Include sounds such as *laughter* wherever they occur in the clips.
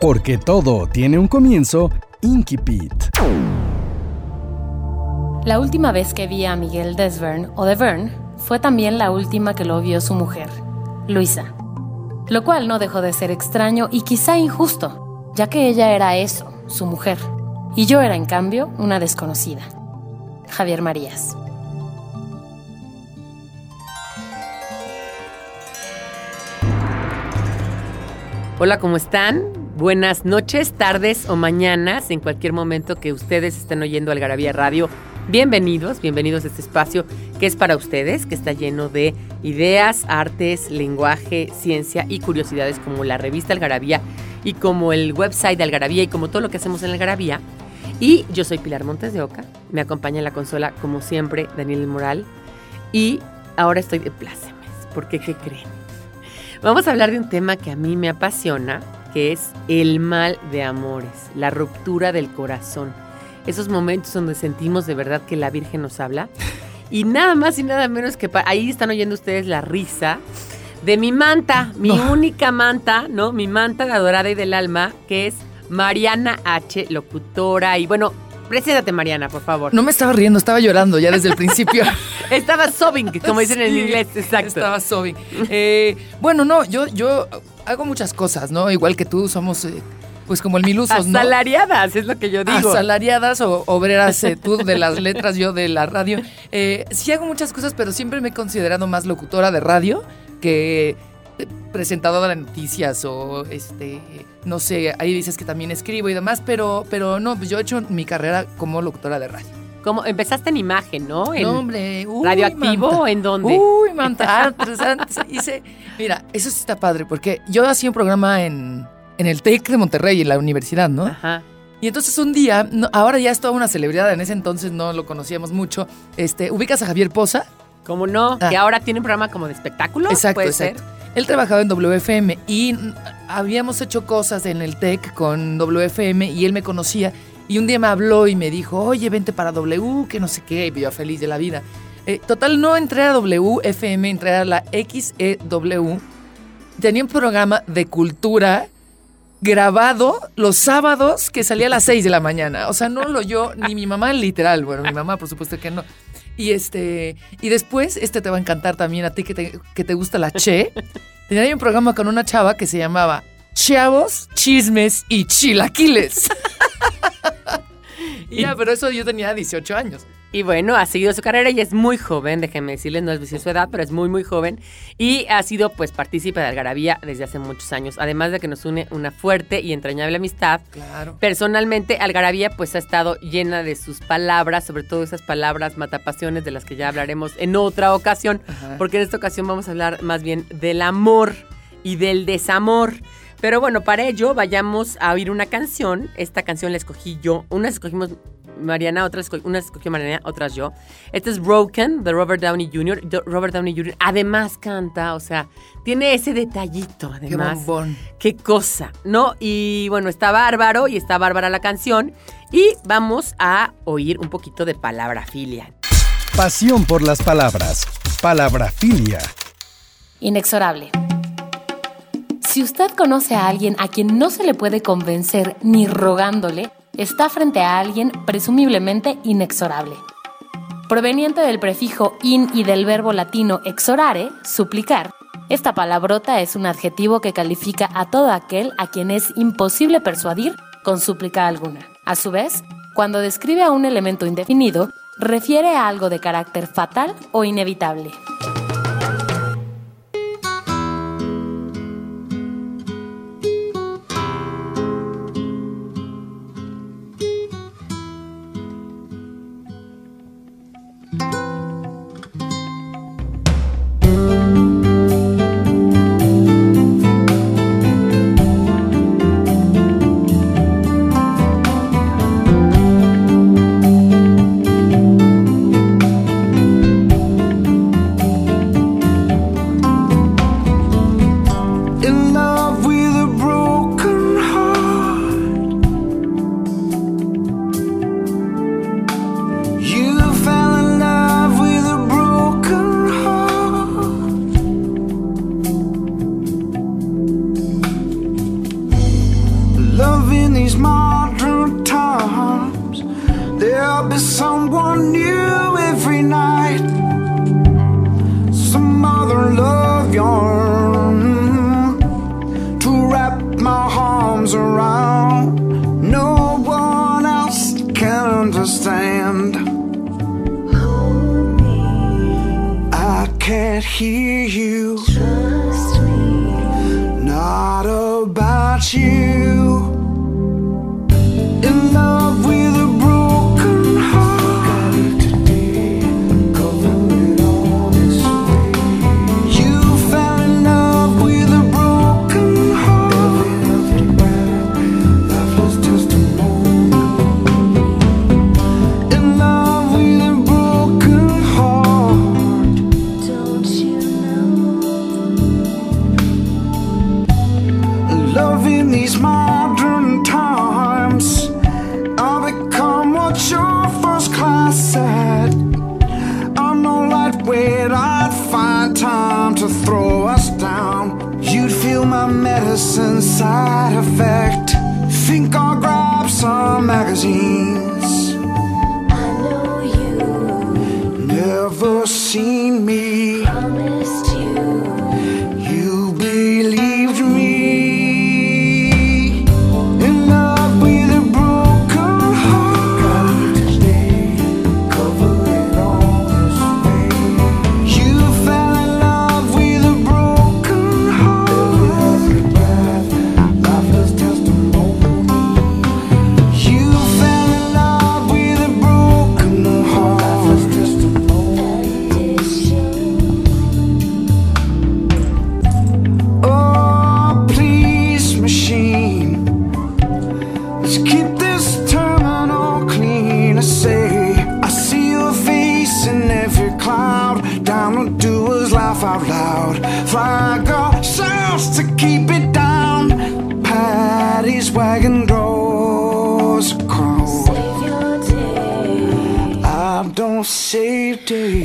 Porque todo tiene un comienzo, Inkipit. La última vez que vi a Miguel Desvern o Devern fue también la última que lo vio su mujer, Luisa. Lo cual no dejó de ser extraño y quizá injusto, ya que ella era eso, su mujer, y yo era en cambio una desconocida. Javier Marías. Hola, ¿cómo están? Buenas noches, tardes o mañanas, en cualquier momento que ustedes estén oyendo Algarabía Radio. Bienvenidos, bienvenidos a este espacio que es para ustedes, que está lleno de ideas, artes, lenguaje, ciencia y curiosidades como la revista Algarabía y como el website de Algarabía y como todo lo que hacemos en Algarabía. Y yo soy Pilar Montes de Oca, me acompaña en la consola como siempre Daniel Moral y ahora estoy de plácemes, porque ¿qué creen? Vamos a hablar de un tema que a mí me apasiona, que es el mal de amores, la ruptura del corazón. Esos momentos donde sentimos de verdad que la Virgen nos habla. Y nada más y nada menos que ahí están oyendo ustedes la risa de mi manta, mi única manta, ¿no? Mi manta de adorada y del alma, que es Mariana H., locutora. Y bueno, Preséntate, Mariana, por favor. No me estaba riendo, estaba llorando ya desde el principio. *laughs* estaba sobbing, como dicen en inglés, exacto. Estaba sobbing. Eh, bueno, no, yo, yo hago muchas cosas, ¿no? Igual que tú, somos... Eh, pues como el milusos, ¿no? Asalariadas, es lo que yo digo. Asalariadas o obreras, eh, tú de las *laughs* letras, yo de la radio. sí hago muchas cosas, pero siempre me he considerado más locutora de radio que presentadora de noticias o este no sé, ahí dices que también escribo y demás, pero, pero no, pues yo he hecho mi carrera como locutora de radio. Como empezaste en imagen, ¿no? En hombre, radioactivo, ¿en dónde? Uy, manta, antes, antes hice, mira, eso sí está padre, porque yo hacía un programa en, en el TEC de Monterrey, en la universidad, ¿no? Ajá. Y entonces un día, ahora ya es toda una celebridad, en ese entonces no lo conocíamos mucho, este, ¿ubicas a Javier Poza? ¿Cómo no? Que ah. ahora tiene un programa como de espectáculos, exacto, ¿puede exacto. Él trabajaba en WFM y habíamos hecho cosas en el TEC con WFM y él me conocía. Y un día me habló y me dijo, oye, vente para W, que no sé qué, y feliz de la vida. Eh, total, no entré a WFM, entré a la XEW. Tenía un programa de cultura grabado los sábados que salía a las 6 de la mañana. O sea, no lo yo, ni mi mamá literal. Bueno, mi mamá, por supuesto que no. Y este, y después, este te va a encantar también a ti que te, que te gusta la Che. Tenía un programa con una chava que se llamaba Chavos, Chismes y Chilaquiles. *laughs* y ya, pero eso yo tenía 18 años. Y bueno, ha seguido su carrera y es muy joven, déjenme decirles, no es decir su edad, pero es muy, muy joven. Y ha sido pues partícipe de Algarabía desde hace muchos años. Además de que nos une una fuerte y entrañable amistad. Claro. Personalmente, Algarabía pues ha estado llena de sus palabras, sobre todo esas palabras matapasiones de las que ya hablaremos en otra ocasión. Porque en esta ocasión vamos a hablar más bien del amor y del desamor. Pero bueno, para ello vayamos a oír una canción. Esta canción la escogí yo. Una escogimos Mariana, otras unas escogió Mariana, otras yo. Este es Broken de Robert Downey Jr. Robert Downey Jr. además canta, o sea, tiene ese detallito, además. Qué bombón. Qué cosa, ¿no? Y bueno, está bárbaro y está bárbara la canción. Y vamos a oír un poquito de palabrafilia. Pasión por las palabras. Palabrafilia. Inexorable. Si usted conoce a alguien a quien no se le puede convencer ni rogándole, está frente a alguien presumiblemente inexorable. Proveniente del prefijo in y del verbo latino exorare, suplicar, esta palabrota es un adjetivo que califica a todo aquel a quien es imposible persuadir con súplica alguna. A su vez, cuando describe a un elemento indefinido, refiere a algo de carácter fatal o inevitable. Love in these modern times. I become what your first class said. I'm no lightweight, I'd find time to throw us down You'd feel my medicine side effect. Think I'll grab some magazines. day.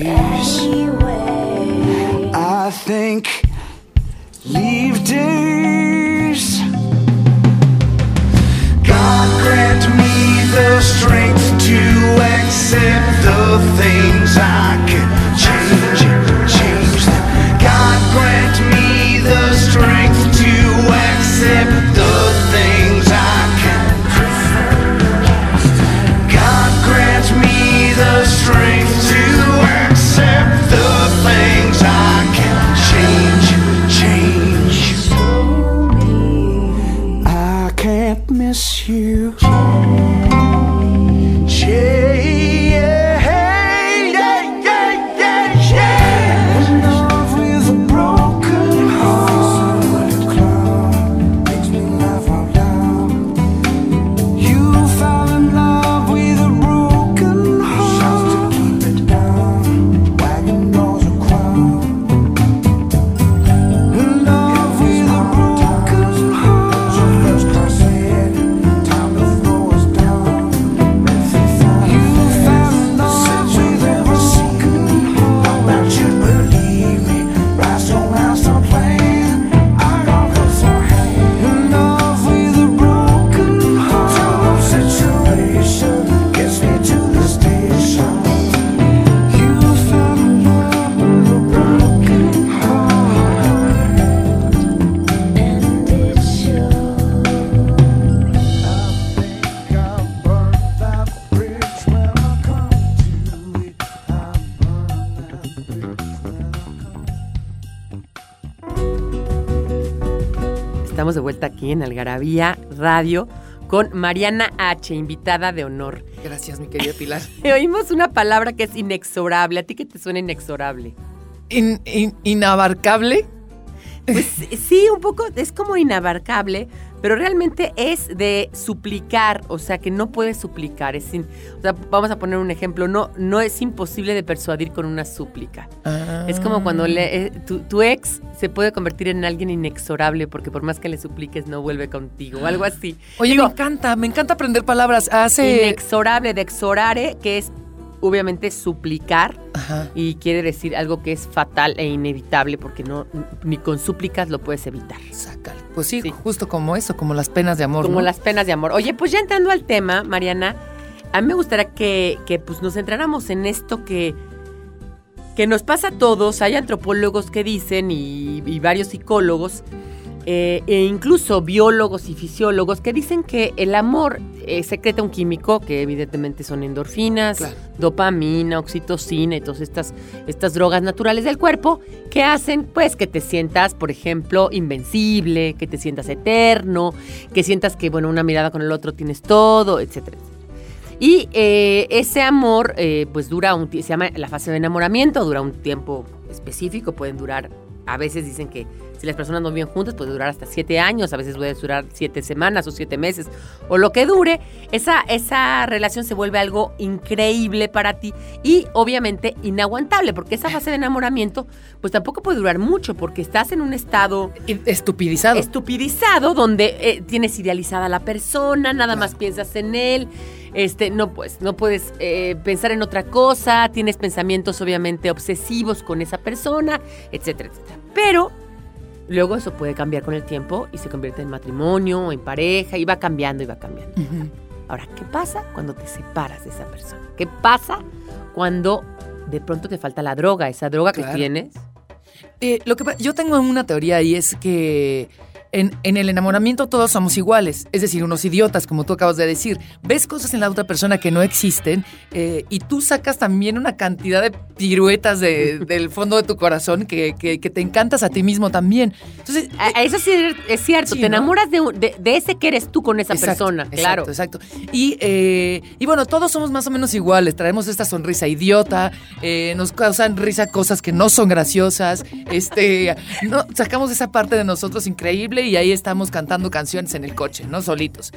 en Algarabía Radio con Mariana H., invitada de honor. Gracias, mi querida Pilar. *laughs* Oímos una palabra que es inexorable. ¿A ti qué te suena inexorable? In, ¿Inabarcable? Pues sí, un poco, es como inabarcable, pero realmente es de suplicar, o sea, que no puedes suplicar, es sin, o sea, vamos a poner un ejemplo, no, no es imposible de persuadir con una súplica. Es como cuando ah. le, eh, tu, ex se puede convertir en alguien inexorable porque por más que le supliques no vuelve contigo, o algo así. Oye, me encanta, me encanta aprender palabras. Hace inexorable de exorare, que es obviamente suplicar Ajá. y quiere decir algo que es fatal e inevitable porque no ni con súplicas lo puedes evitar. Sácale. Pues sí, Sí. justo como eso, como las penas de amor. Como ¿no? las penas de amor. Oye, pues ya entrando al tema, Mariana, a mí me gustaría que, que, pues nos centráramos en esto que, que nos pasa a todos. Hay antropólogos que dicen y, y varios psicólogos eh, e incluso biólogos y fisiólogos que dicen que el amor eh, secreta un químico que evidentemente son endorfinas, Claro. dopamina, oxitocina y todas estas, estas drogas naturales del cuerpo que hacen pues que te sientas, por ejemplo, invencible, que te sientas eterno, que sientas que, bueno, una mirada con el otro tienes todo, etcétera. Y eh, ese amor, eh, pues dura un tiempo, se llama la fase de enamoramiento, dura un tiempo específico, pueden durar, a veces dicen que si las personas no viven juntas puede durar hasta siete años, a veces puede durar siete semanas o siete meses, o lo que dure, esa, esa relación se vuelve algo increíble para ti y obviamente inaguantable, porque esa fase de enamoramiento pues tampoco puede durar mucho, porque estás en un estado Estupidizado. estupidizado donde eh, tienes idealizada a la persona, nada más piensas en él, este, no pues, no puedes eh, pensar en otra cosa, tienes pensamientos obviamente obsesivos con esa persona, etcétera, etcétera. Pero luego eso puede cambiar con el tiempo y se convierte en matrimonio, en pareja, y va cambiando y va cambiando. Ahora, ¿qué pasa cuando te separas de esa persona? ¿Qué pasa cuando de pronto te falta la droga, esa droga que tienes? Eh, lo que yo tengo una teoría y es que en, en el enamoramiento todos somos iguales, es decir, unos idiotas, como tú acabas de decir. Ves cosas en la otra persona que no existen eh, y tú sacas también una cantidad de piruetas de- *laughs* del fondo de tu corazón que, que- que te encantas a ti mismo también. Entonces, A- a Eso sí es cierto, Sí, te ¿no? enamoras de, de, de ese que eres tú con esa Exacto, persona, claro. Exacto, exacto. Y, eh, y bueno, todos somos más o menos iguales. Traemos esta sonrisa idiota, eh, nos causan risa cosas que no son graciosas. Este, no, sacamos esa parte de nosotros increíble y ahí estamos cantando canciones en el coche, ¿no? Solitos.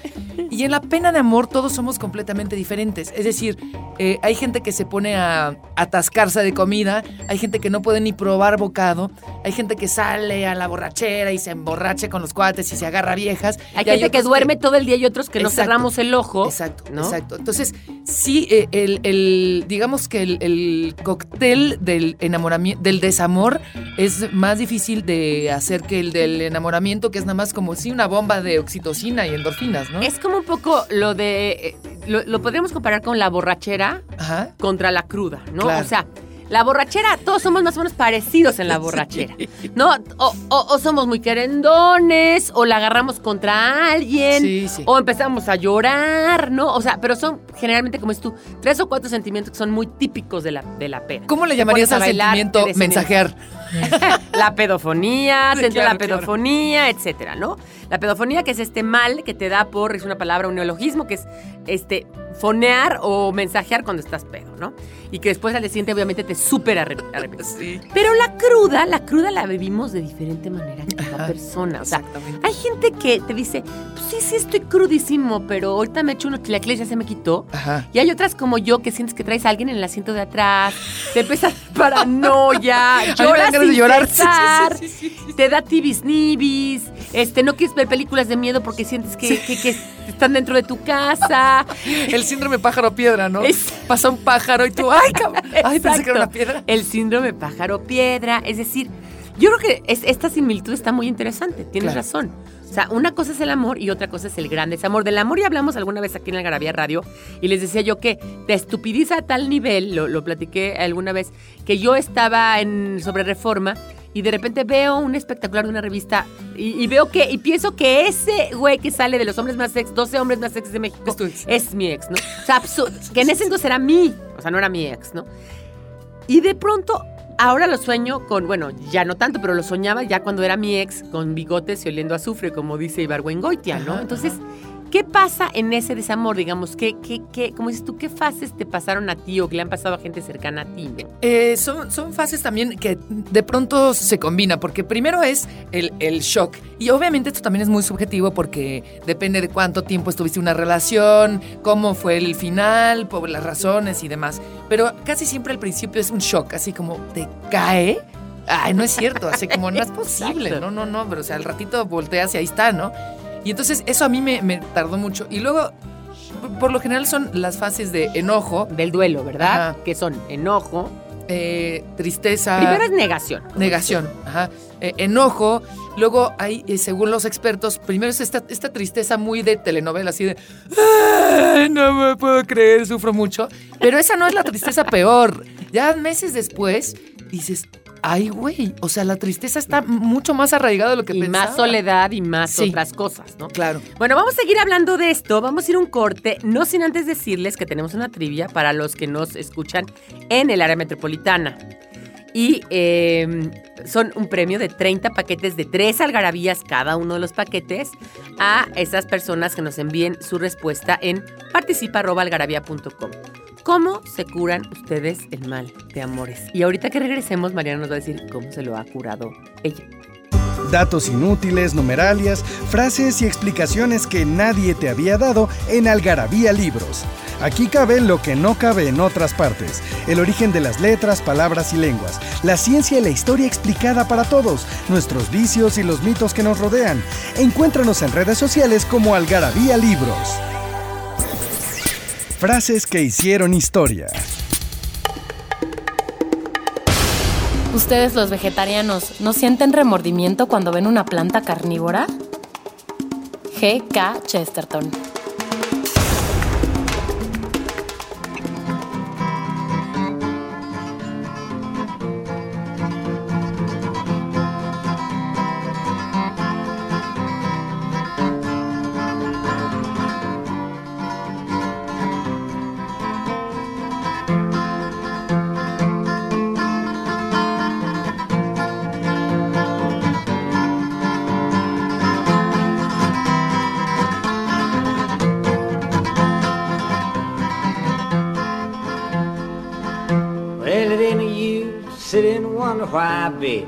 Y en la pena de amor todos somos completamente diferentes. Es decir, eh, hay gente que se pone a atascarse de comida, hay gente que no puede ni probar bocado, hay gente que sale a la borrachera y se emborracha con los cuates y se agarra viejas. Hay gente que duerme todo el día y otros que no cerramos el ojo. Exacto, ¿no? exacto. Entonces, sí, eh, el, el- digamos que el, el cóctel del enamoramiento, del desamor, es más difícil de hacer que el del enamoramiento, que es nada más como sí una bomba de oxitocina y endorfinas, ¿no? Es como un poco lo de. eh, Lo, lo podríamos comparar con la borrachera Ajá. contra la cruda, ¿no? Claro. O sea. La borrachera, todos somos más o menos parecidos en la *laughs* borrachera, ¿no? O, o- o somos muy querendones, o la agarramos contra alguien, Sí, sí. o empezamos a llorar, ¿no? O sea, pero son generalmente, como es tú, tres o cuatro sentimientos que son muy típicos de la, de la peda. ¿Cómo le llamarías al sentimiento mensajear? *laughs* la pedofonía, Sí, claro, la claro. pedofonía, etcétera, ¿no? La pedofonía que es este mal que te da por, es una palabra, un neologismo, que es este fonear o mensajear cuando estás pedo, ¿no? Y que después al día siguiente obviamente te súper arre- arrepientes. *laughs* Sí. Pero la cruda, la cruda la vivimos de diferente manera cada persona. O sea, Exactamente. hay gente que te dice, pues sí, sí estoy crudísimo, pero ahorita me echo unos chilaquiles y ya se me quitó. Ajá. Y hay otras como yo que sientes que traes a alguien en el asiento de atrás, te empieza *laughs* paranoia, lloras ganas de llorar. Sí, sí, sí, te da tibis nibis, este, no quieres ver películas de miedo porque sientes que, que- que están dentro de tu casa. El síndrome pájaro piedra, ¿no? Es- Pasa un pájaro y tú, ¡ay, cabrón! ¡Ay, pensé que era una piedra! El síndrome pájaro piedra, es decir, yo creo que es- esta similitud está muy interesante, tienes Claro. razón. O sea, una cosa es el amor y otra cosa es el gran desamor. Del amor ya hablamos alguna vez aquí en el Garabía Radio y les decía yo que te estupidiza a tal nivel, lo, lo platiqué alguna vez, que yo estaba en sobre reforma y de repente veo un espectacular de una revista y, y veo que, y pienso que ese güey que sale de los hombres más sex, 12 hombres más sexy de México, Es ex. es mi ex, ¿no? O sea, que en ese entonces era mí, o sea, no era mi ex, ¿no? Y de pronto, ahora lo sueño con, bueno, ya no tanto, pero lo soñaba ya cuando era mi ex, con bigotes y oliendo azufre, como dice Ibargüengoitia, ¿no? Ajá, Entonces, ¿qué pasa en ese desamor? Digamos, ¿qué, qué, qué, como dices tú, qué fases te pasaron a ti o que le han pasado a gente cercana a ti. Eh, son, son fases también que de pronto se combina, porque primero es el, el shock. Y obviamente esto también es muy subjetivo porque depende de cuánto tiempo estuviste en una relación, cómo fue el final, por las razones y demás. Pero casi siempre al principio es un shock, así como te cae. Ay, no es cierto, así como no es *laughs* posible. No, no, no, pero o sea, al ratito volteas y ahí está, ¿no? Y entonces eso a mí me, me tardó mucho. Y luego por- lo general son las fases de enojo, Del duelo, ¿verdad? Ajá. Que son enojo. eh, tristeza, Primero es negación. negación, ajá, eh, enojo. Luego hay, eh, según los expertos, primero es esta, esta tristeza muy de telenovela, así de, "Ay, no me puedo creer, sufro mucho. Pero esa no es la tristeza peor. Ya meses después dices, ay, güey, o sea, la tristeza está mucho más arraigada de lo que Y pensaba. más soledad y más Sí. otras cosas, ¿no? Claro. Bueno, vamos a seguir hablando de esto. Vamos a ir a un corte, no sin antes decirles que tenemos una trivia para los que nos escuchan en el área metropolitana. Y eh, son un premio de 30 paquetes de tres algarabías cada uno de los paquetes a esas personas que nos envíen su respuesta en participa.algarabía.com. ¿Cómo se curan ustedes el mal de amores? Y ahorita que regresemos, Mariana nos va a decir cómo se lo ha curado ella. Datos inútiles, numeralias, frases y explicaciones que nadie te había dado en Algarabía Libros. Aquí cabe lo que no cabe en otras partes. El origen de las letras, palabras y lenguas. La ciencia y la historia explicada para todos. Nuestros vicios y los mitos que nos rodean. Encuéntranos en redes sociales como Algarabía Libros. Frases que hicieron historia. ¿Ustedes los vegetarianos no sienten remordimiento cuando ven una planta carnívora? G.K. Chesterton. Wonder why, baby.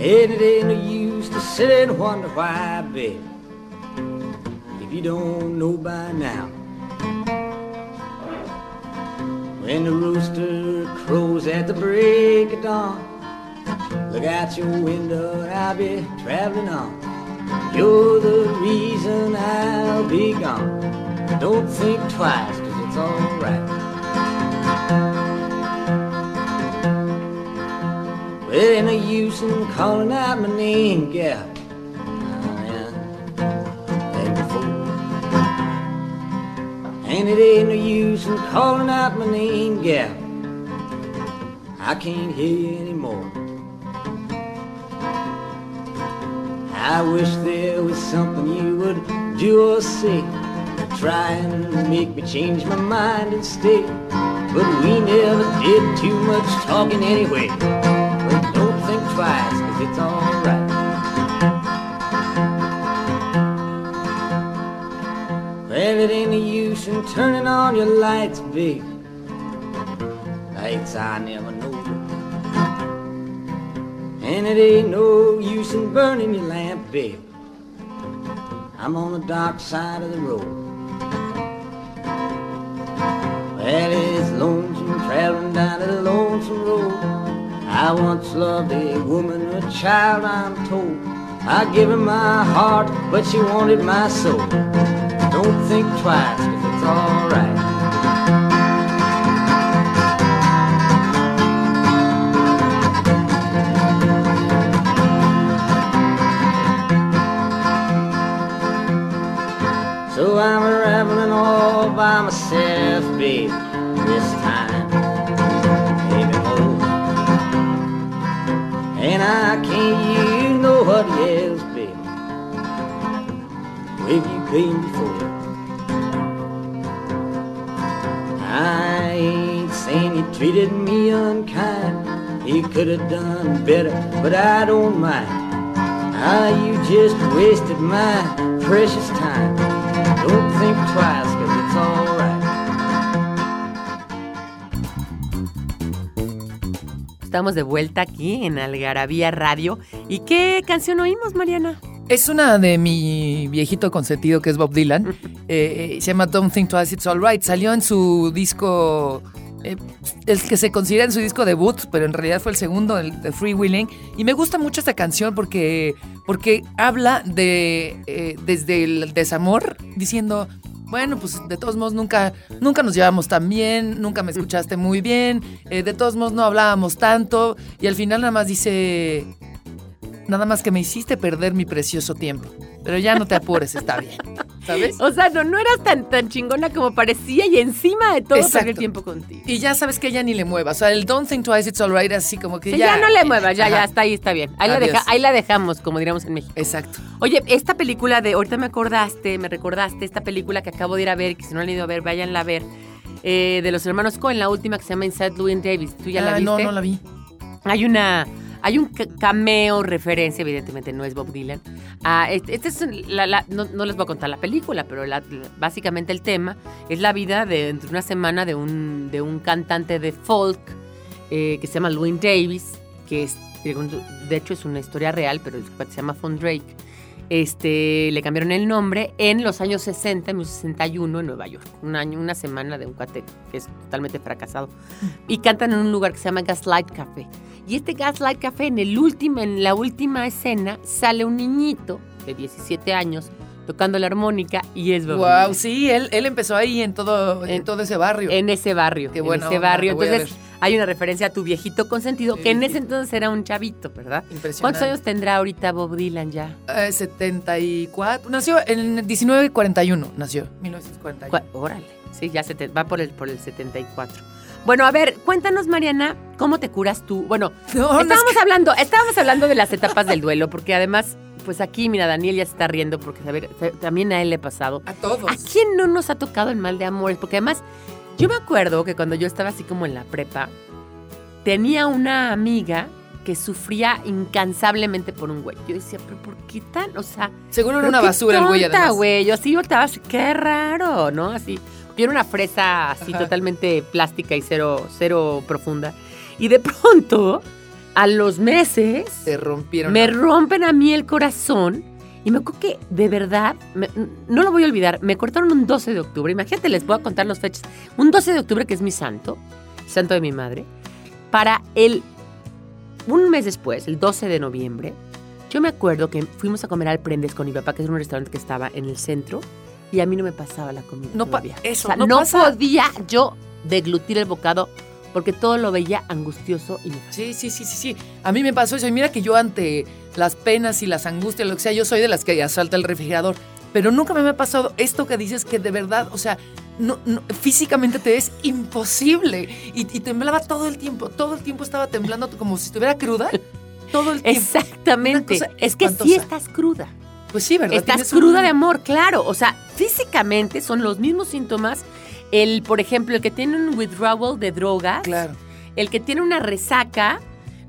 And it ain't no use to sit and wonder why, baby. If you don't know by now. When the rooster crows at the break of dawn, look out your window I'll be traveling on. You're the reason I'll be gone. Don't think twice, alright. Well, ain't no use in calling out my name, yeah. And it ain't no use in calling out my name, gal. I can't hear you anymore. I wish there was something you would do or say to make me change my mind and stay. But we never did too much talking anyway. But don't think twice, cause it's alright. Well, it ain't no use in turning on your lights, babe. Lights I never know. And it ain't no use in burning your lamp, babe. I'm on the dark side of the road. Well, it's lonesome traveling down the lonesome road. I once loved a woman, a child, I'm told. I gave her my heart, but she wanted my soul. Don't think twice, cause it's alright. So I'm rambling all by myself, babe, this time. Maybe more. And I can't use nobody else, babe. If you came before. I ain't saying you treated me unkind. You could have done better, but I don't mind. Ah, you just wasted my precious time. Don't think twice, Estamos de vuelta aquí en Algarabía Radio. ¿Y qué canción oímos, Mariana? Es una de mi viejito consentido que es Bob Dylan. Eh, eh, se llama Don't Think Twice It's Alright. Salió en su disco eh, el que se considera en su disco debut, pero en realidad fue el segundo, el de Free Willing. Y me gusta mucho esta canción porque, porque habla de eh, desde el desamor, diciendo, bueno, pues de todos modos nunca, nunca nos llevamos tan bien, nunca me escuchaste muy bien, eh, de todos modos no hablábamos tanto. Y al final nada más dice, nada más que me hiciste perder mi precioso tiempo. Pero ya no te apures, está bien. *laughs* ¿Sabes? O sea, no, no eras tan, tan chingona como parecía y encima de todo Exacto. perder tiempo contigo. Y ya sabes que ya ni le muevas. O sea, el don't think twice, it's alright, así como que Sí, ya. ya, no le muevas, ya, ya está ahí, está bien. Ahí la, Adiós. deja- ahí la dejamos, como diríamos en México. Exacto. Oye, esta película de, ahorita me acordaste, me recordaste, esta película que acabo de ir a ver, que si no la han ido a ver, váyanla a ver, eh, de los hermanos Cohen, la última que se llama Inside Llewyn Davis. ¿Tú ya la Ah, viste? No, no la vi. Hay una. Hay un ca- cameo, referencia, evidentemente no es Bob Dylan. Ah, este, este es la- la- no, no les voy a contar la película, pero la- básicamente el tema es la vida de una semana de un, de un cantante de folk eh, que se llama Llewyn Davis, que es, de hecho es una historia real, pero se llama Von Drake. Este, le cambiaron el nombre en los años 60, en 1961 en Nueva York. Un año, una semana de un cuate que es totalmente fracasado. Y cantan en un lugar que se llama Gaslight Café. Y este Gaslight Café, en, el último, en la última escena, sale un niñito de 17 años tocando la armónica y es Bob Wow, Dylan. sí, él, él empezó ahí en todo, en, En- todo ese barrio. En ese barrio. Qué en buena ese barrio. Entonces, hay una referencia a tu viejito consentido, que en ese entonces era un chavito, ¿verdad? Impresionante. ¿Cuántos años tendrá ahorita Bob Dylan ya? Eh, 74. Nació en 1941. Nació. 1941. Cua- Órale, sí, ya se te va por el, por el 74. Bueno, a ver, cuéntanos, Mariana, ¿cómo te curas tú? Bueno, No, no, es estábamos hablando, estábamos hablando de las etapas del duelo, porque además, pues aquí, mira, Daniel ya se está riendo, porque a ver, se- también a él le ha pasado. a todos. ¿A quién no nos ha tocado el mal de amores? Porque además, yo me acuerdo que cuando yo estaba así como en la prepa, tenía una amiga que sufría incansablemente por un güey. Yo decía, pero ¿por qué tan? O sea, Seguro era una qué basura el güey, tonta, además. güey. Yo así volteaba así, qué raro, ¿no? Así. Yo una fresa así Ajá. totalmente plástica y cero, cero profunda. Y de pronto, a los meses, Se rompieron. me rompen a mí el corazón. Y me acuerdo que, de verdad, me- no lo voy a olvidar, me cortaron un 12 de octubre. Imagínate, les voy a contar las fechas. Un 12 de octubre, que es mi santo, santo de mi madre. Para el, un mes después, el 12 de noviembre, yo me acuerdo que fuimos a comer al Prendes con mi papá, que es un restaurante que estaba en el centro, y a mí no me pasaba la comida. No todavía. eso, O sea, no no, pasa. podía yo deglutir el bocado porque todo lo veía angustioso y nefasto. Sí, sí, sí, sí, sí. A mí me pasó eso. Y mira que yo ante las penas y las angustias, lo que sea, yo soy de las que asalta el refrigerador. Pero nunca me ha pasado esto que dices que de verdad, o sea, no, no- físicamente te es imposible. Y, y temblaba todo el tiempo. Todo el tiempo estaba temblando como si estuviera cruda. Todo el tiempo. *laughs* Exactamente. Es que sí estás cruda. Pues sí, ¿verdad? Estás un- cruda de amor, claro. O sea, físicamente son los mismos síntomas. El, por ejemplo, el que tiene un withdrawal de drogas, Claro. el que tiene una resaca,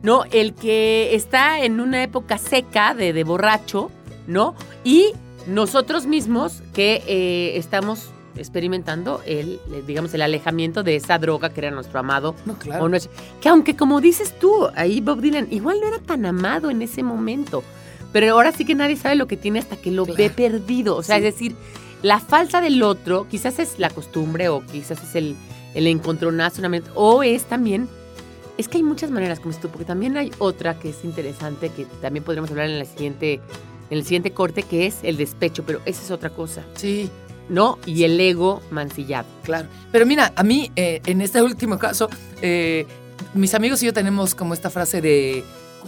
¿no? El que está en una época seca de, de borracho, ¿no? Y nosotros mismos que eh, estamos experimentando el, eh, digamos, el alejamiento de esa droga que era nuestro amado No, claro. o nuestro- que aunque como dices tú, ahí Bob Dylan, igual no era tan amado en ese momento. Pero ahora sí que nadie sabe lo que tiene hasta que lo Claro. ve perdido. O sea, Sí. es decir, la falta del otro quizás es la costumbre o quizás es el, el encontronazo, o es también... Es que hay muchas maneras como tú, porque también hay otra que es interesante, que también podríamos hablar en, la siguiente, en el siguiente corte, que es el despecho, pero esa es otra cosa, Sí. ¿no? Y el ego mancillado. Claro. Pero mira, a mí, eh, en este último caso, eh, mis amigos y yo tenemos como esta frase de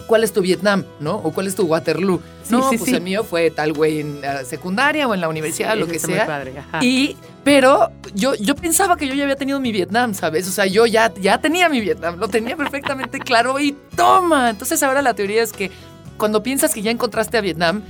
¿cuál es tu Vietnam? ¿No? O ¿cuál es tu Waterloo? Sí, no, sí, pues sí. el mío fue tal güey en la secundaria o en la universidad, lo que está muy sea. padre, ajá. Y, pero yo, yo pensaba que yo ya había tenido mi Vietnam, ¿sabes? O sea, yo ya, ya tenía mi Vietnam, lo tenía perfectamente *laughs* claro y toma. Entonces ahora la teoría es que cuando piensas que ya encontraste a Vietnam,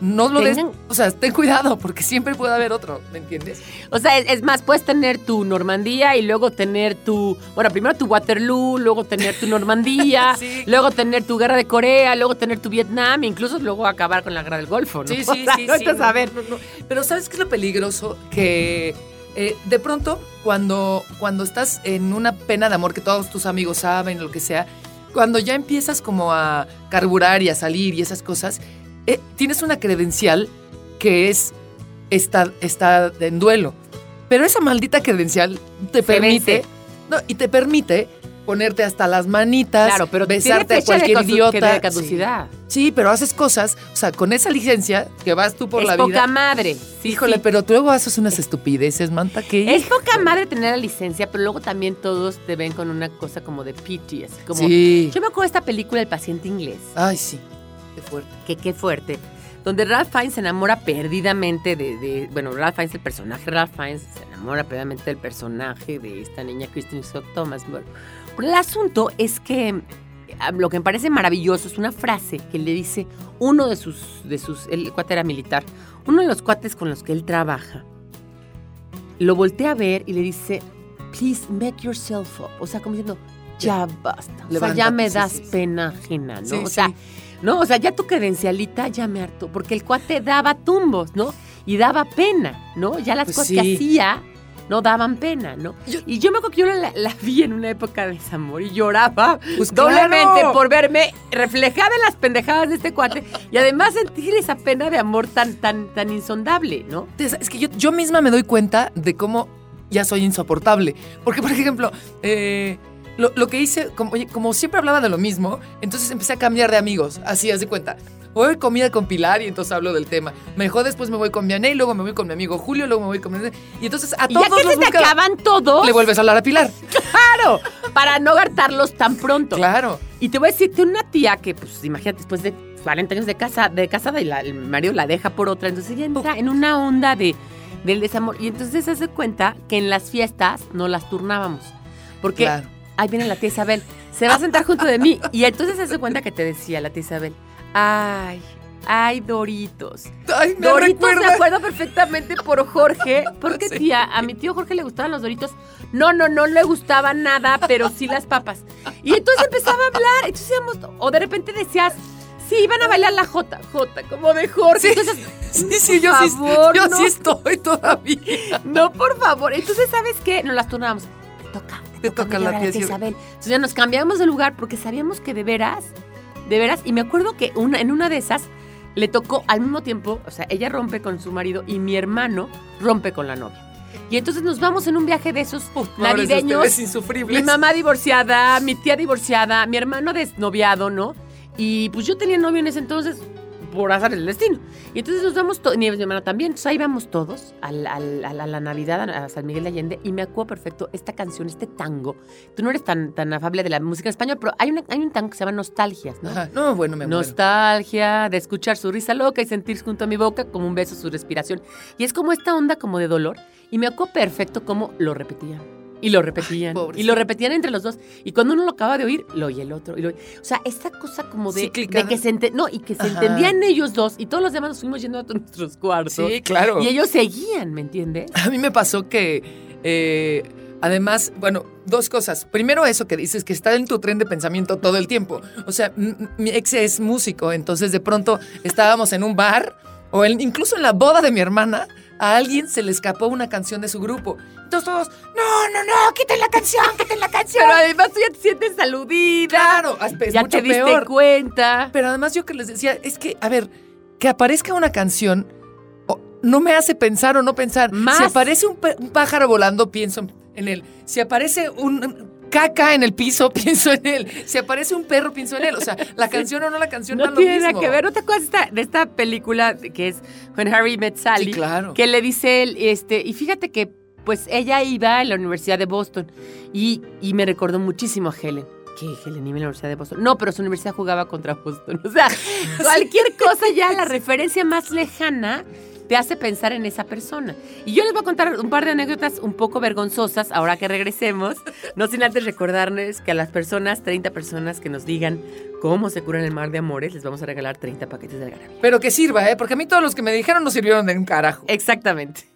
no lo des, o sea, ten cuidado porque siempre puede haber otro, ¿me entiendes? O sea, es, es más, puedes tener tu Normandía y luego tener tu, bueno, primero tu Waterloo, luego tener tu Normandía, *laughs* Sí. luego tener tu guerra de Corea, luego tener tu Vietnam, incluso luego acabar con la guerra del Golfo, ¿no? Sí, *laughs* O sí, sea, sí. no sí, estás a ver. no. Pero ¿sabes qué es lo peligroso? Que eh, de pronto cuando, cuando estás en una pena de amor que todos tus amigos saben, lo que sea, cuando ya empiezas como a carburar y a salir y esas cosas, eh, tienes una credencial que es está, está en duelo. Pero esa maldita credencial te Se permite vence. No, y te permite ponerte hasta las manitas, Claro, pero besarte a de cualquier casu- idiota. de caducidad. Sí. pero haces cosas, o sea, con esa licencia que vas tú por es la poca vida. madre. Sí, Híjole, sí. pero tú luego haces unas estupideces, manta, que Es poca madre tener la licencia, pero luego también todos te ven con una cosa como de pity, así como... Sí. Yo me acuerdo de esta película El paciente inglés, Ay, sí. Qué fuerte. que qué fuerte, donde Ralph Fiennes se enamora perdidamente de, de- bueno, Ralph Fiennes, el personaje Ralph Fiennes, se enamora perdidamente del personaje de esta niña Kristen Scott Thomas. Bueno, pero el asunto es que ah, lo que me parece maravilloso es una frase que le dice uno de sus, de sus, el cuate era militar, uno de los cuates con los que él trabaja, lo voltea a ver y le dice, please make yourself up. O sea, como diciendo, ya basta. O sea, ya me das sí, sí. pena ajena, ¿no? Sí, o sea. No, o sea, ya tu credencialita ya me hartó, porque el cuate daba tumbos, ¿no? Y daba pena, ¿no? Ya las Pues cosas que hacía no daban pena, ¿no? Yo- y yo me acuerdo que yo la, la vi en una época de desamor y lloraba Pues doblemente claro. por verme reflejada en las pendejadas de este cuate y además sentir esa pena de amor tan, tan, tan insondable, ¿no? Es es que yo, yo misma me doy cuenta de cómo ya soy insoportable. Porque, por ejemplo, eh, lo, lo que hice, como, siempre hablaba de lo mismo, entonces empecé a cambiar de amigos. Así, haz de cuenta. Hoy comida con Pilar y entonces hablo del tema. Mejor después me voy con Vianey, luego me voy con mi amigo Julio, luego me voy con... Y entonces a Y ya todos que los se te acaban todos, le vuelves a hablar a Pilar. *laughs* claro, para no hartarlos tan pronto. Claro. Y te voy a decir, tengo una tía que, pues, imagínate, después de 40 años de casa, de casada y la- el marido la deja por otra, entonces ella entra en una onda de, del desamor. Y entonces se hace cuenta que en las fiestas no las turnábamos. Porque Claro. Ahí viene la tía Isabel, se va a sentar junto de mí. Y entonces se hace cuenta que te decía la tía Isabel, ay, ay, Doritos. Ay, me Doritos me acuerdo perfectamente por Jorge. Porque *laughs* Sí. tía, a mi tío Jorge le gustaban los Doritos. No, no, no le gustaba nada, pero sí las papas. Y entonces empezaba a hablar. Entonces íbamos, o de repente decías, sí, iban a bailar la Jota, Jota, como de Jorge. Sí. Entonces, Sí, sí, yo, sí, favor, yo no. sí estoy todavía. no, por favor. Entonces, ¿sabes qué? Nos las turnábamos. Te toca, Te toca la tía Isabel. Entonces ya nos cambiamos de lugar porque sabíamos que de veras, de veras, y me acuerdo que una, en una de esas le tocó al mismo tiempo, o sea, ella rompe con su marido y mi hermano rompe con la novia. Y entonces nos vamos en un viaje de esos navideños. Es insufrible. Mi mamá divorciada, mi tía divorciada, mi hermano desnoviado, ¿no? Y pues yo tenía novio en ese entonces, por azar del destino. Y entonces nos vamos mi hermano también. Entonces ahí vamos todos a, la, a la Navidad, a San Miguel de Allende. Y me acuerdo perfecto esta canción, este tango. Tú no eres tan, tan afable de la música en español, pero hay, una, hay un tango que se llama Nostalgias, ¿no? Ajá. No, bueno, me muero. Nostalgia, de escuchar su risa loca y sentir junto a mi boca como un beso su respiración. Y es como esta onda como de dolor. Y me acuerdo perfecto cómo lo repetían. Y lo repetían. y lo repetían entre los dos. Y cuando uno lo acaba de oír, lo oye el otro. Y lo. O sea, esta cosa como de, que se ente- no, y que se Ajá. entendían ellos dos. Y todos los demás nos fuimos yendo a nuestros cuartos. Sí, claro. Y ellos seguían, ¿me entiendes? A mí me pasó que, eh, además, bueno, dos cosas. Primero eso que dices, que está en tu tren de pensamiento todo el tiempo. O sea, mi ex es músico, entonces de pronto estábamos en un bar o en- incluso en la boda de mi hermana, a alguien se le escapó una canción de su grupo. Entonces todos, no, no, no, quiten la canción, quiten la canción. Pero además tú ya te sientes aludida. claro, es ya mucho te diste peor. cuenta. Pero además yo que les decía, es que, a ver, que aparezca una canción no me hace pensar o no pensar. Más. Si aparece un pájaro volando, pienso en él. Si aparece un caca en el piso, *laughs* pienso en él. Si aparece un perro, pienso en él. O sea, la canción o no la canción No lo tiene nada que ver. ¿No te acuerdas de esta, de esta película que es When Harry Met Sally? Sí, claro. Que le dice él, este, y fíjate que pues ella iba a la Universidad de Boston y, y me recordó muchísimo a Helen. ¿Qué? Helen iba a la Universidad de Boston. No, pero su universidad jugaba contra Boston. *laughs* O sea, *laughs* cualquier cosa ya, la referencia más lejana te hace pensar en esa persona. Y yo les voy a contar un par de anécdotas un poco vergonzosas ahora que regresemos, no sin antes recordarles que a las personas, 30 personas que nos digan cómo se curan el mar de amores, les vamos a regalar 30 paquetes de algarabía. Pero que sirva, ¿eh? Porque a mí todos los que me dijeron no sirvieron de un carajo. Exactamente.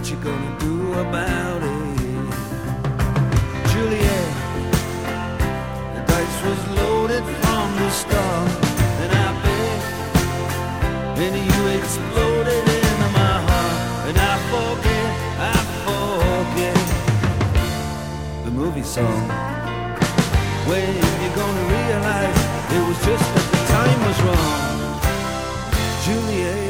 What you gonna do about it? Juliet, the dice was loaded from the start. And I bet, and you exploded into my heart. And I forget, I forget the movie song. When you gonna realize it was just that the time was wrong, Juliet.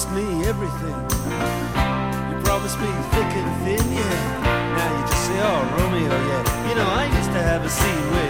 promised me everything. You promised me thick and thin, yeah. Now you just say, oh, Romeo, yeah. You know, I used to have a scene with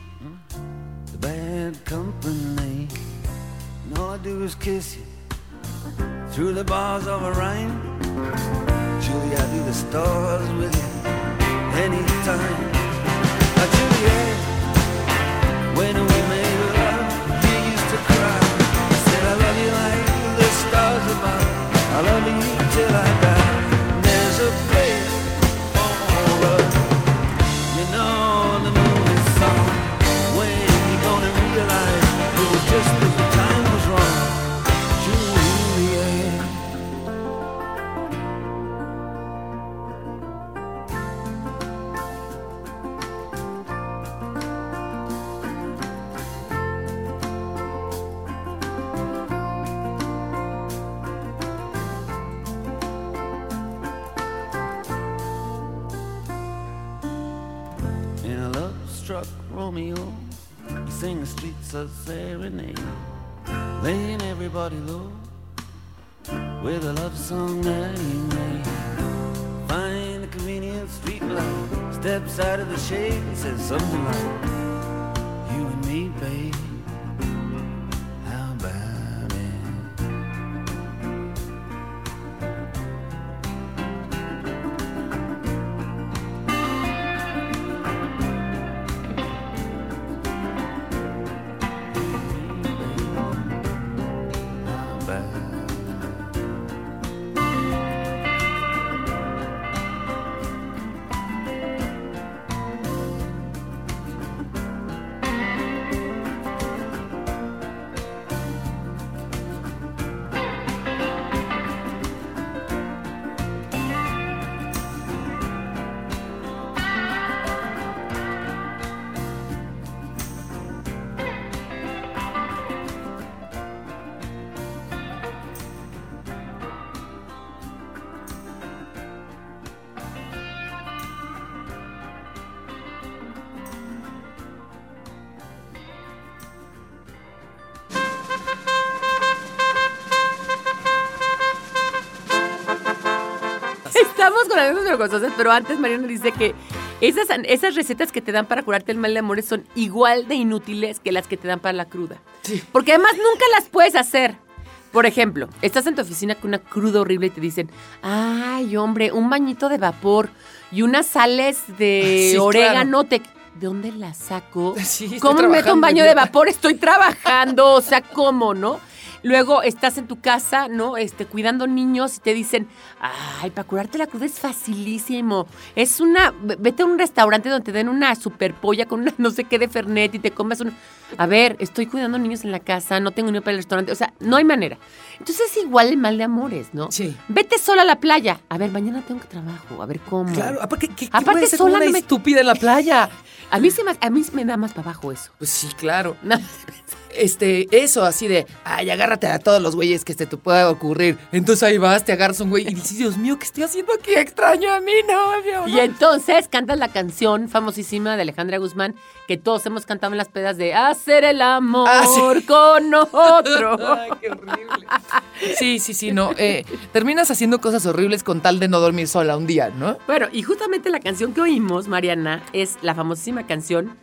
company. And all I do is kiss you through the bars of a rhyme. Julie, I do the stars with you anytime. Now, Juliet, when we made love, you used to cry. I Said, I love you like the stars above. I love you till I die. Romeo, sing the streets a serenade, laying everybody low with a love song that he made. Find a convenient street light, steps out of the shade and says something like, vergonzosas, pero antes Mariana dice que esas, esas recetas que te dan para curarte el mal de amores son igual de inútiles que las que te dan para la cruda. Porque además nunca las puedes hacer. Por ejemplo, estás en tu oficina con una cruda horrible y te dicen, ay, hombre, un bañito de vapor y unas sales de *laughs* Sí, orégano. Te... ¿De dónde las saco? *laughs* Sí, ¿Cómo me meto un baño de vapor? Estoy trabajando, o sea, ¿cómo, no? Luego estás en tu casa, ¿no? Este, cuidando niños y te dicen, ay, para curarte la cruda es facilísimo. Es una, ve- vete a un restaurante donde te den una super polla con una *laughs* no sé qué de Fernet y te comas un... A ver, estoy cuidando niños en la casa, no tengo ni para el restaurante, o sea, no hay manera. Entonces es igual el mal de amores, ¿no? Sí. Vete sola a la playa. A ver, mañana tengo que trabajo, a ver cómo. Claro, aparte, ¿qué, qué Aparte, puede ser sola una no me- estúpida en la playa? A mí, se me, a mí me da más para abajo eso. Pues sí, claro. *laughs* Este, eso, así de, ay, agárrate a todos los güeyes que se te pueda ocurrir. Entonces ahí vas, te agarras un güey y dices, Dios mío, ¿qué estoy haciendo aquí? Extraño a mi novio. Y entonces cantas la canción famosísima de Alejandra Guzmán que todos hemos cantado en las pedas de hacer el amor Ah, sí. con otro. *laughs* Ay, qué horrible. Sí, sí, sí, no. eh, terminas haciendo cosas horribles con tal de no dormir sola un día, ¿no? Bueno, y justamente la canción que oímos, Mariana, es la famosísima canción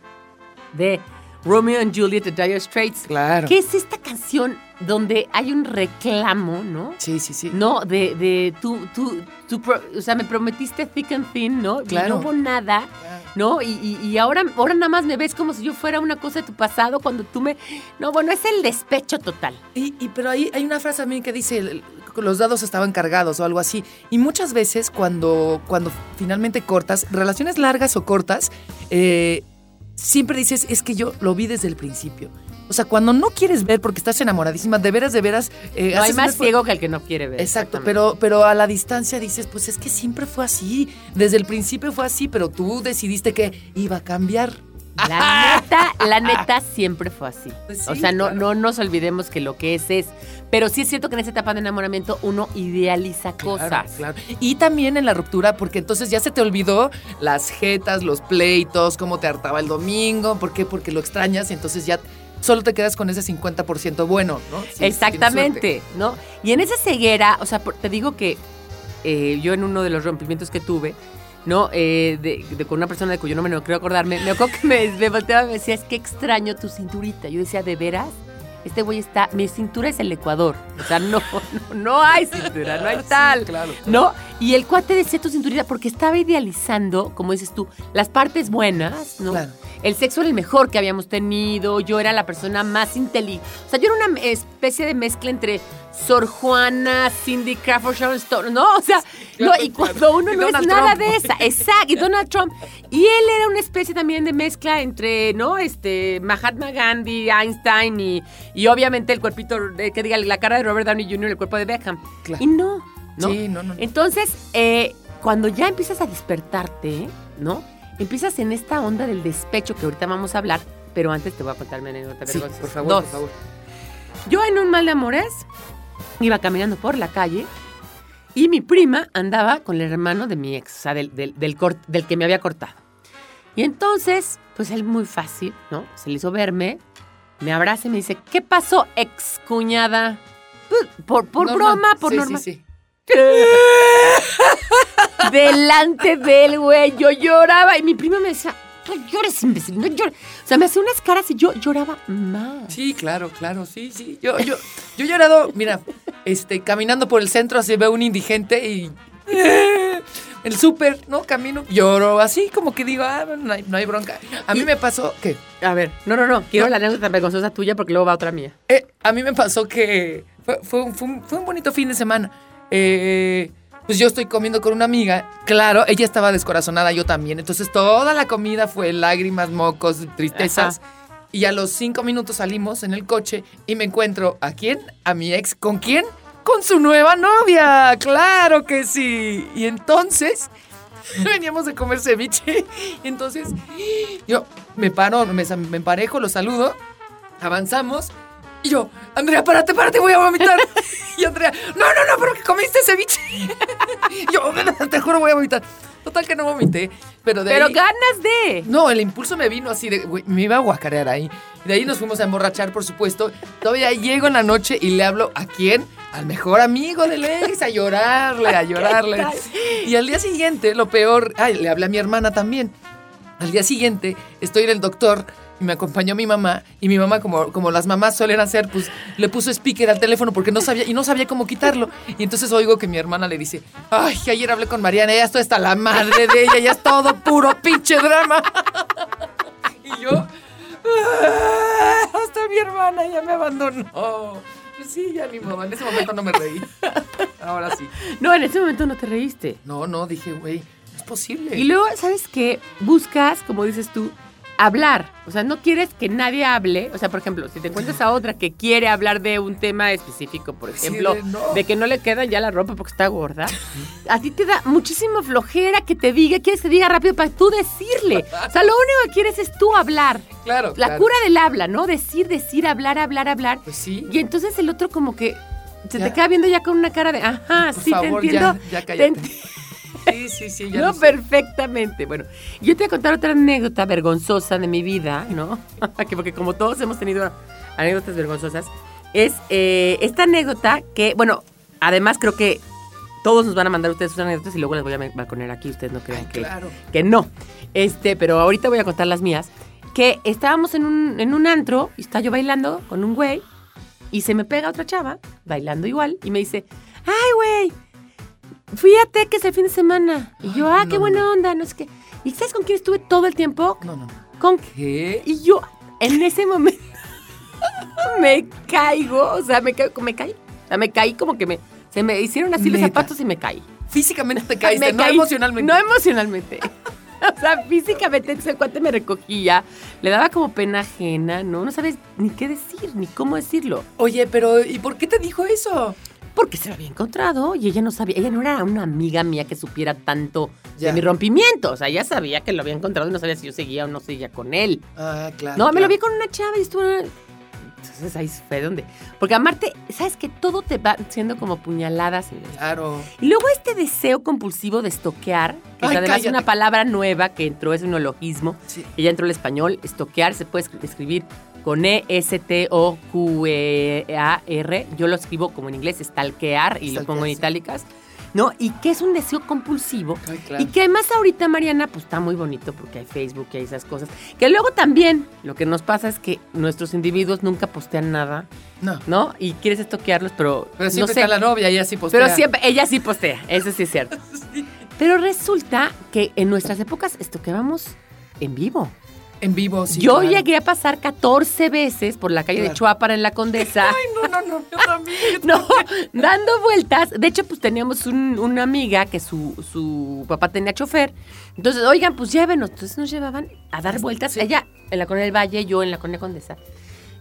de Romeo and Juliet de Dire Straits. Claro. Que es esta canción donde hay un reclamo, ¿no? Sí, sí, sí. No, de, de tú, tú, tú, o sea, me prometiste thick and thin, ¿no? Y Claro. no hubo nada, ¿no? Y, y- y ahora, ahora nada más me ves como si yo fuera una cosa de tu pasado cuando tú me... No, bueno, es el despecho total. Y, y- pero ahí hay una frase también que dice los dados estaban cargados o algo así. Y muchas veces cuando, cuando finalmente cortas, relaciones largas o cortas, eh, siempre dices, es que yo lo vi desde el principio. O sea, cuando no quieres ver porque estás enamoradísima, de veras, de veras... eh, No hay más ciego que el que no quiere ver. Exacto, pero, pero a la distancia dices, pues es que siempre fue así. Desde el principio fue así, pero tú decidiste que iba a cambiar. La *laughs* neta, la neta siempre fue así. Pues o sea, no, claro. no nos olvidemos que lo que es es. Pero sí es cierto que en esa etapa de enamoramiento uno idealiza cosas. Claro, claro. Y también en la ruptura, porque entonces ya se te olvidó las jetas, los pleitos, cómo te hartaba el domingo. ¿Por qué? Porque lo extrañas y entonces ya solo te quedas con ese 50% bueno, ¿no? Exactamente, ¿no? Y en esa ceguera, o sea, te digo que eh, yo en uno de los rompimientos que tuve, ¿no? Eh, de, de- con una persona de cuyo nombre no creo acordarme, me acuerdo que me, me volteaba y me decía, es que extraño tu cinturita. Yo decía, ¿de veras? Este güey está, mi cintura es el Ecuador. O sea, no, no, no hay cintura, no hay tal. claro, ¿No? Y el cuate decía tu cinturita porque estaba idealizando, como dices tú, las partes buenas, ¿no? Claro. El sexo era el mejor que habíamos tenido, yo era la persona más inteligente. O sea, yo era una especie de mezcla entre Sor Juana, Cindy Crawford, Sharon Stone, ¿no? O sea, no, y cuando uno no es Donald nada Trump. de esa, exacto, y Donald Trump. Y él era una especie también de mezcla entre, ¿no? Este, Mahatma Gandhi, Einstein y, y obviamente el cuerpito, de- que diga, la cara de Robert Downey Jr., el cuerpo de Beckham. Claro. Y no, ¿no? Sí, no, no. Entonces, eh, cuando ya empiezas a despertarte, ¿no? Empiezas en esta onda del despecho que ahorita vamos a hablar, pero antes te voy a contar mi anécdota Sí, vergonzosa. por favor, Dos. por favor. Yo en un mal de amores iba caminando por la calle y mi prima andaba con el hermano de mi ex, o sea, del, del, del cort- del que me había cortado. Y entonces, pues él muy fácil, ¿no? Se le hizo verme, me abraza y me dice, ¿qué pasó, ex cuñada? Pues, Por, por Normal. broma, por sí, norma. Sí, sí. *laughs* delante de él, güey. Yo lloraba y mi prima me decía, no llores, imbécil, no llores. O sea, me hacía unas caras y yo lloraba más. Sí, claro, claro, sí, sí. Yo, yo, yo he llorado, mira, este, caminando por el centro, así veo un indigente y. El súper, ¿no? Camino, lloro así, como que digo, ah, no hay, no hay bronca. A mí me pasó que. A ver, no, no, no. Quiero la anécdota vergonzosa tuya porque luego va otra mía. eh, a mí me pasó que. Fue, fue un, fue un- fue un bonito fin de semana. Eh, pues yo estoy comiendo con una amiga. Claro, ella estaba descorazonada, yo también. Entonces toda la comida fue lágrimas, mocos, tristezas. Y a los cinco minutos salimos en el coche y me encuentro a quién? A mi ex. ¿Con quién? Con su nueva novia. Claro que sí. Y entonces *laughs* veníamos de comer ceviche. Entonces yo me paro, me, me emparejo, lo saludo, avanzamos. Y yo, Andrea, párate, párate, voy a vomitar. *laughs* Y Andrea, no, no, no, pero que comiste ceviche. *laughs* Y yo, te juro, voy a vomitar. Total que no vomité. Pero de Pero ahí- ganas de. no, el impulso me vino así de, güey, me iba a guacarear ahí. De ahí nos fuimos a emborrachar, por supuesto. Todavía llego en la noche y le hablo a quién? al mejor amigo del ex, a llorarle, a *laughs* llorarle. Y al día siguiente, lo peor, ay, le hablé a mi hermana también. Al día siguiente, estoy en el doctor y me acompañó mi mamá. Y mi mamá, como, como las mamás suelen hacer, pues le puso speaker al teléfono porque no sabía, y no sabía cómo quitarlo. Y entonces oigo que mi hermana le dice, ay, ayer hablé con Mariana, ella está hasta la madre de ella, ya es todo puro pinche drama. *laughs* y yo, "Ah, hasta mi hermana ya me abandonó. Pues sí, ya ni modo, en ese momento no me reí. Ahora sí. No, en ese momento no te reíste. No, no, dije, güey, no es posible. Y luego, ¿sabes qué? Buscas, como dices tú, hablar. O sea, no quieres que nadie hable. O sea, por ejemplo, si te encuentras a otra que quiere hablar de un tema específico, por ejemplo, de no. de que no le queda ya la ropa porque está gorda, a ti te da muchísima flojera que te diga, quieres que te diga rápido para tú decirle. O sea, lo único que quieres es tú hablar. claro, La claro. cura del habla, ¿no? Decir, decir, hablar, hablar, hablar. Pues sí. Y entonces el otro como que se Ya. te queda viendo ya con una cara de, ajá, Por sí, favor, te entiendo. ya, ya te cállate. Sí, sí, sí, ya no, lo perfectamente. Bueno, yo te voy a contar otra anécdota vergonzosa de mi vida, ¿no? *laughs* Que Porque como todos hemos tenido anécdotas vergonzosas, es eh, esta anécdota que, bueno, además creo que todos nos van a mandar ustedes sus anécdotas y luego las voy a balconer aquí, ustedes no crean que, Claro. que no. Este, pero ahorita voy a contar las mías. Que estábamos en un, en un antro y estaba yo bailando con un güey y se me pega otra chava, bailando igual, y me dice, ay, güey, fui a Teques el fin de semana. Y yo, ah, no, qué no, buena onda, no sé qué. ¿Y sabes con quién estuve todo el tiempo? No, no. Con ¿Qué? Y yo, en ese momento, *laughs* me caigo, o sea, me, ca- me caí. O sea, me caí como que me, se me hicieron así los zapatos y me caí. Físicamente te *laughs* caíste, Me no caí. emocionalmente. No emocionalmente. *laughs* O sea, físicamente ese cuate me recogía, le daba como pena ajena, ¿no? No sabes ni qué decir, ni cómo decirlo. Oye, pero ¿y por qué te dijo eso? Porque se lo había encontrado y ella no sabía, ella no era una amiga mía que supiera tanto Ya. de mi rompimiento. O sea, ella sabía que lo había encontrado y no sabía si yo seguía o no seguía con él. Ah, claro. No, me lo vi con una chava y estuvo. Entonces ahí fue donde. Porque amarte, ¿sabes que Todo te va siendo como puñaladas. en el- Claro. Y luego este deseo compulsivo de estoquear, que Ay, es además cállate. una palabra nueva que entró, es un neologismo, Sí. ya entró el español. Estoquear se puede escri- escribir con E, E-S-T-O-Q-E-A-R. Yo lo escribo como en inglés, stalkear, y lo pongo en sí. itálicas. ¿No? Y que es un deseo compulsivo. Ay, claro. Y que además ahorita, Mariana, pues está muy bonito porque hay Facebook y hay esas cosas. Que luego también lo que nos pasa es que nuestros individuos nunca postean nada, No. ¿no? Y quieres estoquearlos, pero, Pero no siempre sé. está la novia y así pues. Pero siempre, ella sí postea, eso sí es cierto. *laughs* Sí. Pero resulta que en nuestras épocas estoqueábamos en vivo. En vivo, sí. Yo claro. llegué a pasar 14 veces por la calle de. Chuapara en la Condesa. *laughs* Ay, no, no, no. Yo también. yo *laughs* No, dando vueltas. De hecho, pues teníamos un- una amiga que su, su papá tenía chofer. Entonces, oigan, pues llévenos. Entonces nos llevaban a dar vueltas. Sí. Ella en la Colonia del Valle, yo en la Colonia Condesa.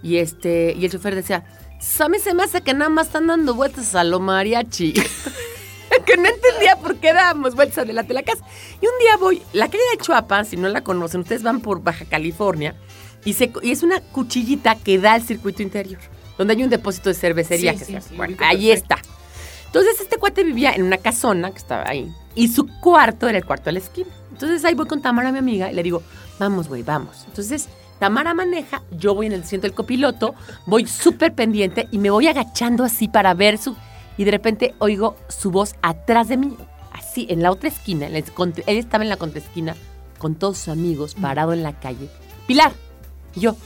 Y este, y el chofer decía, "Pues, a mí se me hace que nada más están dando vueltas a lo mariachi. *laughs* *laughs* que no entendía por qué dábamos vueltas adelante de la casa. Y un día voy, la calle de Chuapa, si no la conocen, ustedes van por Baja California. Y, se, y es una cuchillita que da al circuito interior, donde hay un depósito de cervecería. Sí, que sí, se- sí, bueno, ahí perfecto. está. Entonces este cuate vivía en una casona que estaba ahí. Y su cuarto era el cuarto de la esquina. Entonces ahí voy con Tamara, mi amiga, y le digo, vamos, güey, vamos. Entonces Tamara maneja, yo voy en el asiento del copiloto, voy súper pendiente y me voy agachando así para ver su... Y de repente oigo su voz atrás de mí, así, en la otra esquina. en él estaba en la contraesquina con todos sus amigos, parado en la calle. Pilar. Y yo,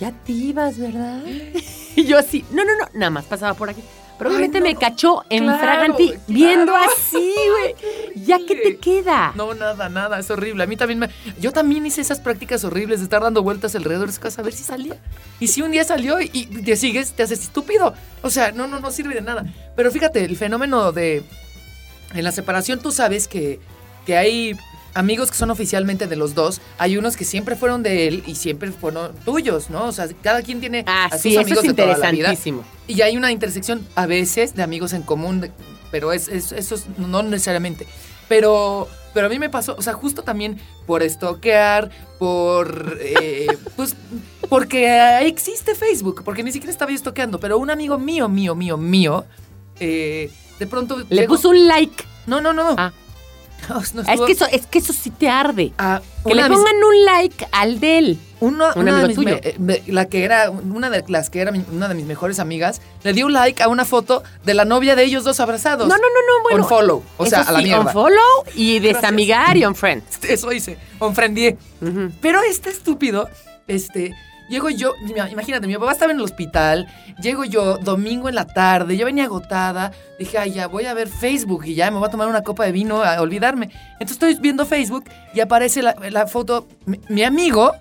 ya te ibas, ¿verdad? *gasps* *laughs* Y yo así, no, no, no, nada más pasaba por aquí. Probablemente Ay, no. me cachó en Claro, fragante claro. viendo así, güey. ¿Ya qué te queda? No, nada, nada, es horrible. A mí también me... Yo también hice esas prácticas horribles de estar dando vueltas alrededor de su casa a ver si salía. Y si un día salió y, y te sigues, te haces estúpido. O sea, no, no, no sirve de nada. Pero fíjate, el fenómeno de... En la separación tú sabes que, que hay amigos que son oficialmente de los dos. Hay unos que siempre fueron de él y siempre fueron tuyos, ¿no? O sea, cada quien tiene Ah, a sus sí, eso amigos es de toda la vida. Y hay una intersección a veces de amigos en común, pero es, es- eso es- no necesariamente. Pero, pero a mí me pasó, o sea, justo también por estoquear, por, eh, *laughs* pues, porque existe Facebook, porque ni siquiera estaba yo estoqueando, pero un amigo mío, mío, mío, mío, eh, de pronto... Le llegó- puso un like. No, no, no. Ah. No Es que eso, es que eso sí te arde. Ah, Que le mis- pongan un like al de él. Uno, Un una de mis tuyo. me- eh, me- la que era una de las que era mi- una de mis mejores amigas, le dio like a una foto de la novia de ellos dos abrazados. No, no, no, no, bueno. Unfollow, o sea, a la mierda. Unfollow y desamigar y unfriend. *laughs* Eso hice, unfriendé. Ujú. Pero este estúpido, este, llego yo, imagínate, mi papá estaba en el hospital, llego yo domingo en la tarde, yo venía agotada, dije, ay, ya voy a ver Facebook y ya me voy a tomar una copa de vino a olvidarme. Entonces estoy viendo Facebook y aparece la, la foto, mi, mi amigo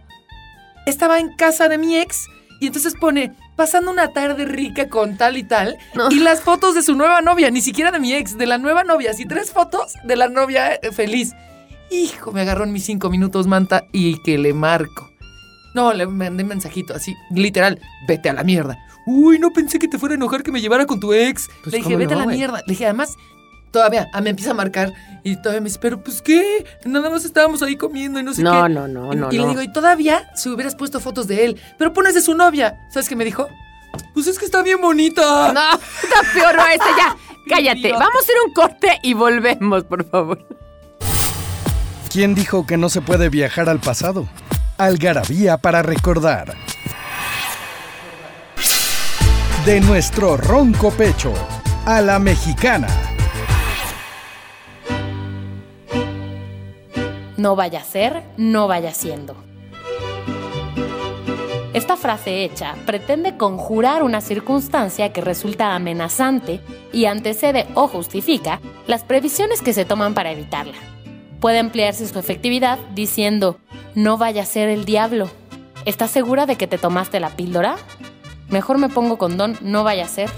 estaba en casa de mi ex y entonces pone, pasando una tarde rica con tal y tal, No. y las fotos de su nueva novia, ni siquiera de mi ex, de la nueva novia, así tres fotos de la novia eh, feliz. Hijo, me agarró en mis cinco minutos, manta, y que le marco. No, le mandé un mensajito así, literal, vete a la mierda. Uy, no pensé que te fuera a enojar que me llevara con tu ex. Pues, le dije, ¿cómo vete a la mierda. Le dije, además, todavía, ah, me empieza a marcar y todavía me dice, pero pues qué, nada más estábamos ahí comiendo y no sé No, qué. no, no, Y- no, Y no. le digo, y todavía si hubieras puesto fotos de él, pero pones de su novia. ¿Sabes qué me dijo? Pues es que está bien bonita. No, *laughs* está peor no, ese ya. *laughs* Cállate. Vamos a hacer un corte y volvemos, por favor. ¿Quién dijo que no se puede viajar al pasado? Algarabía para recordar. De nuestro ronco pecho a la mexicana. No vaya a ser, no vaya siendo. Esta frase hecha pretende conjurar una circunstancia que resulta amenazante y antecede o justifica las previsiones que se toman para evitarla. Puede ampliarse su efectividad diciendo, no vaya a ser el diablo. ¿Estás segura de que te tomaste la píldora? Mejor me pongo condón, no vaya a ser.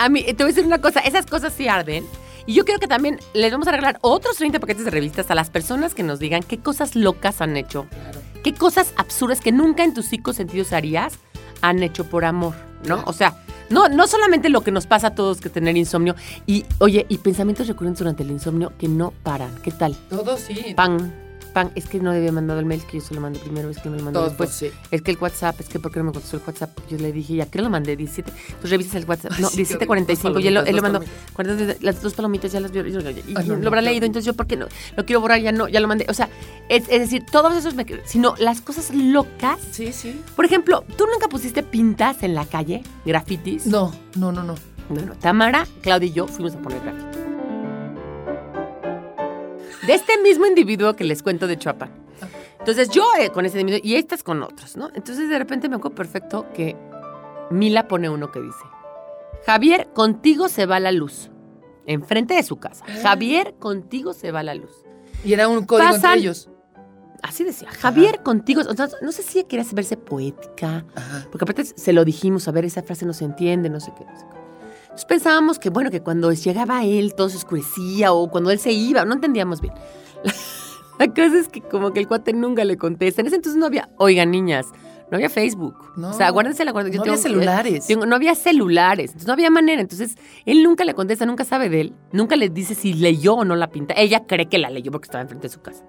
A mí, te voy a decir una cosa, esas cosas sí arden. Y yo creo que también les vamos a regalar otros 30 paquetes de revistas a las personas que nos digan qué cosas locas han hecho, qué cosas absurdas que nunca en tus cinco sentidos harías han hecho por amor, ¿no? O sea, no, no solamente lo que nos pasa a todos que tener insomnio, y oye, y pensamientos recurrentes durante el insomnio que no paran. ¿Qué tal? Todo sí. Pan, pan, es que no debía mandado el mail, que yo se lo mandé primero, es que me lo mandó después. sí. Es que el WhatsApp, es que ¿por qué no me contestó el WhatsApp? Yo le dije, ¿ya qué lo mandé? 17. Pues revisas el WhatsApp. No, Ay, sí, qué 17.45. horrible. Y él, lo- Dos él lo mandó. palomitas. 40, las dos palomitas ya las vio. y yo- y Ay, no, lo habrá leído, entonces yo, ¿por qué no? Lo quiero borrar, ya no, ya lo mandé. O sea, es, es decir, todos esos me. Sino las cosas locas. Sí, sí. Por ejemplo, ¿tú nunca pusiste pintas en la calle? ¿Grafitis? No, no, no, no. Bueno, Tamara, Claudia y yo fuimos a poner graffiti. De este mismo individuo que les cuento de Chuapan. Entonces yo eh, con ese individuo y estas con otros, ¿no? Entonces de repente me acuerdo perfecto que Mila pone uno que dice, Javier, contigo se va la luz. Enfrente de su casa. Javier, contigo se va la luz. Y era un código Pasan- entre ellos. Así decía, Javier, contigo. o sea, no sé si quería verse poética, Ajá. porque aparte se lo dijimos, a ver, esa frase no se entiende, no sé qué. No sé qué. Entonces pensábamos que, bueno, que cuando llegaba él todo se oscurecía o cuando él se iba, no entendíamos bien. *laughs* La, cosa es que como que el cuate nunca le contesta. En ese entonces no había, oigan, niñas, no había Facebook. No. o sea, guárdense la guarda. No había celulares. tengo- no había celulares, entonces no había manera. Entonces él nunca le contesta, nunca sabe de él, nunca le dice si leyó o no la pinta. Ella cree que la leyó porque estaba enfrente de su casa.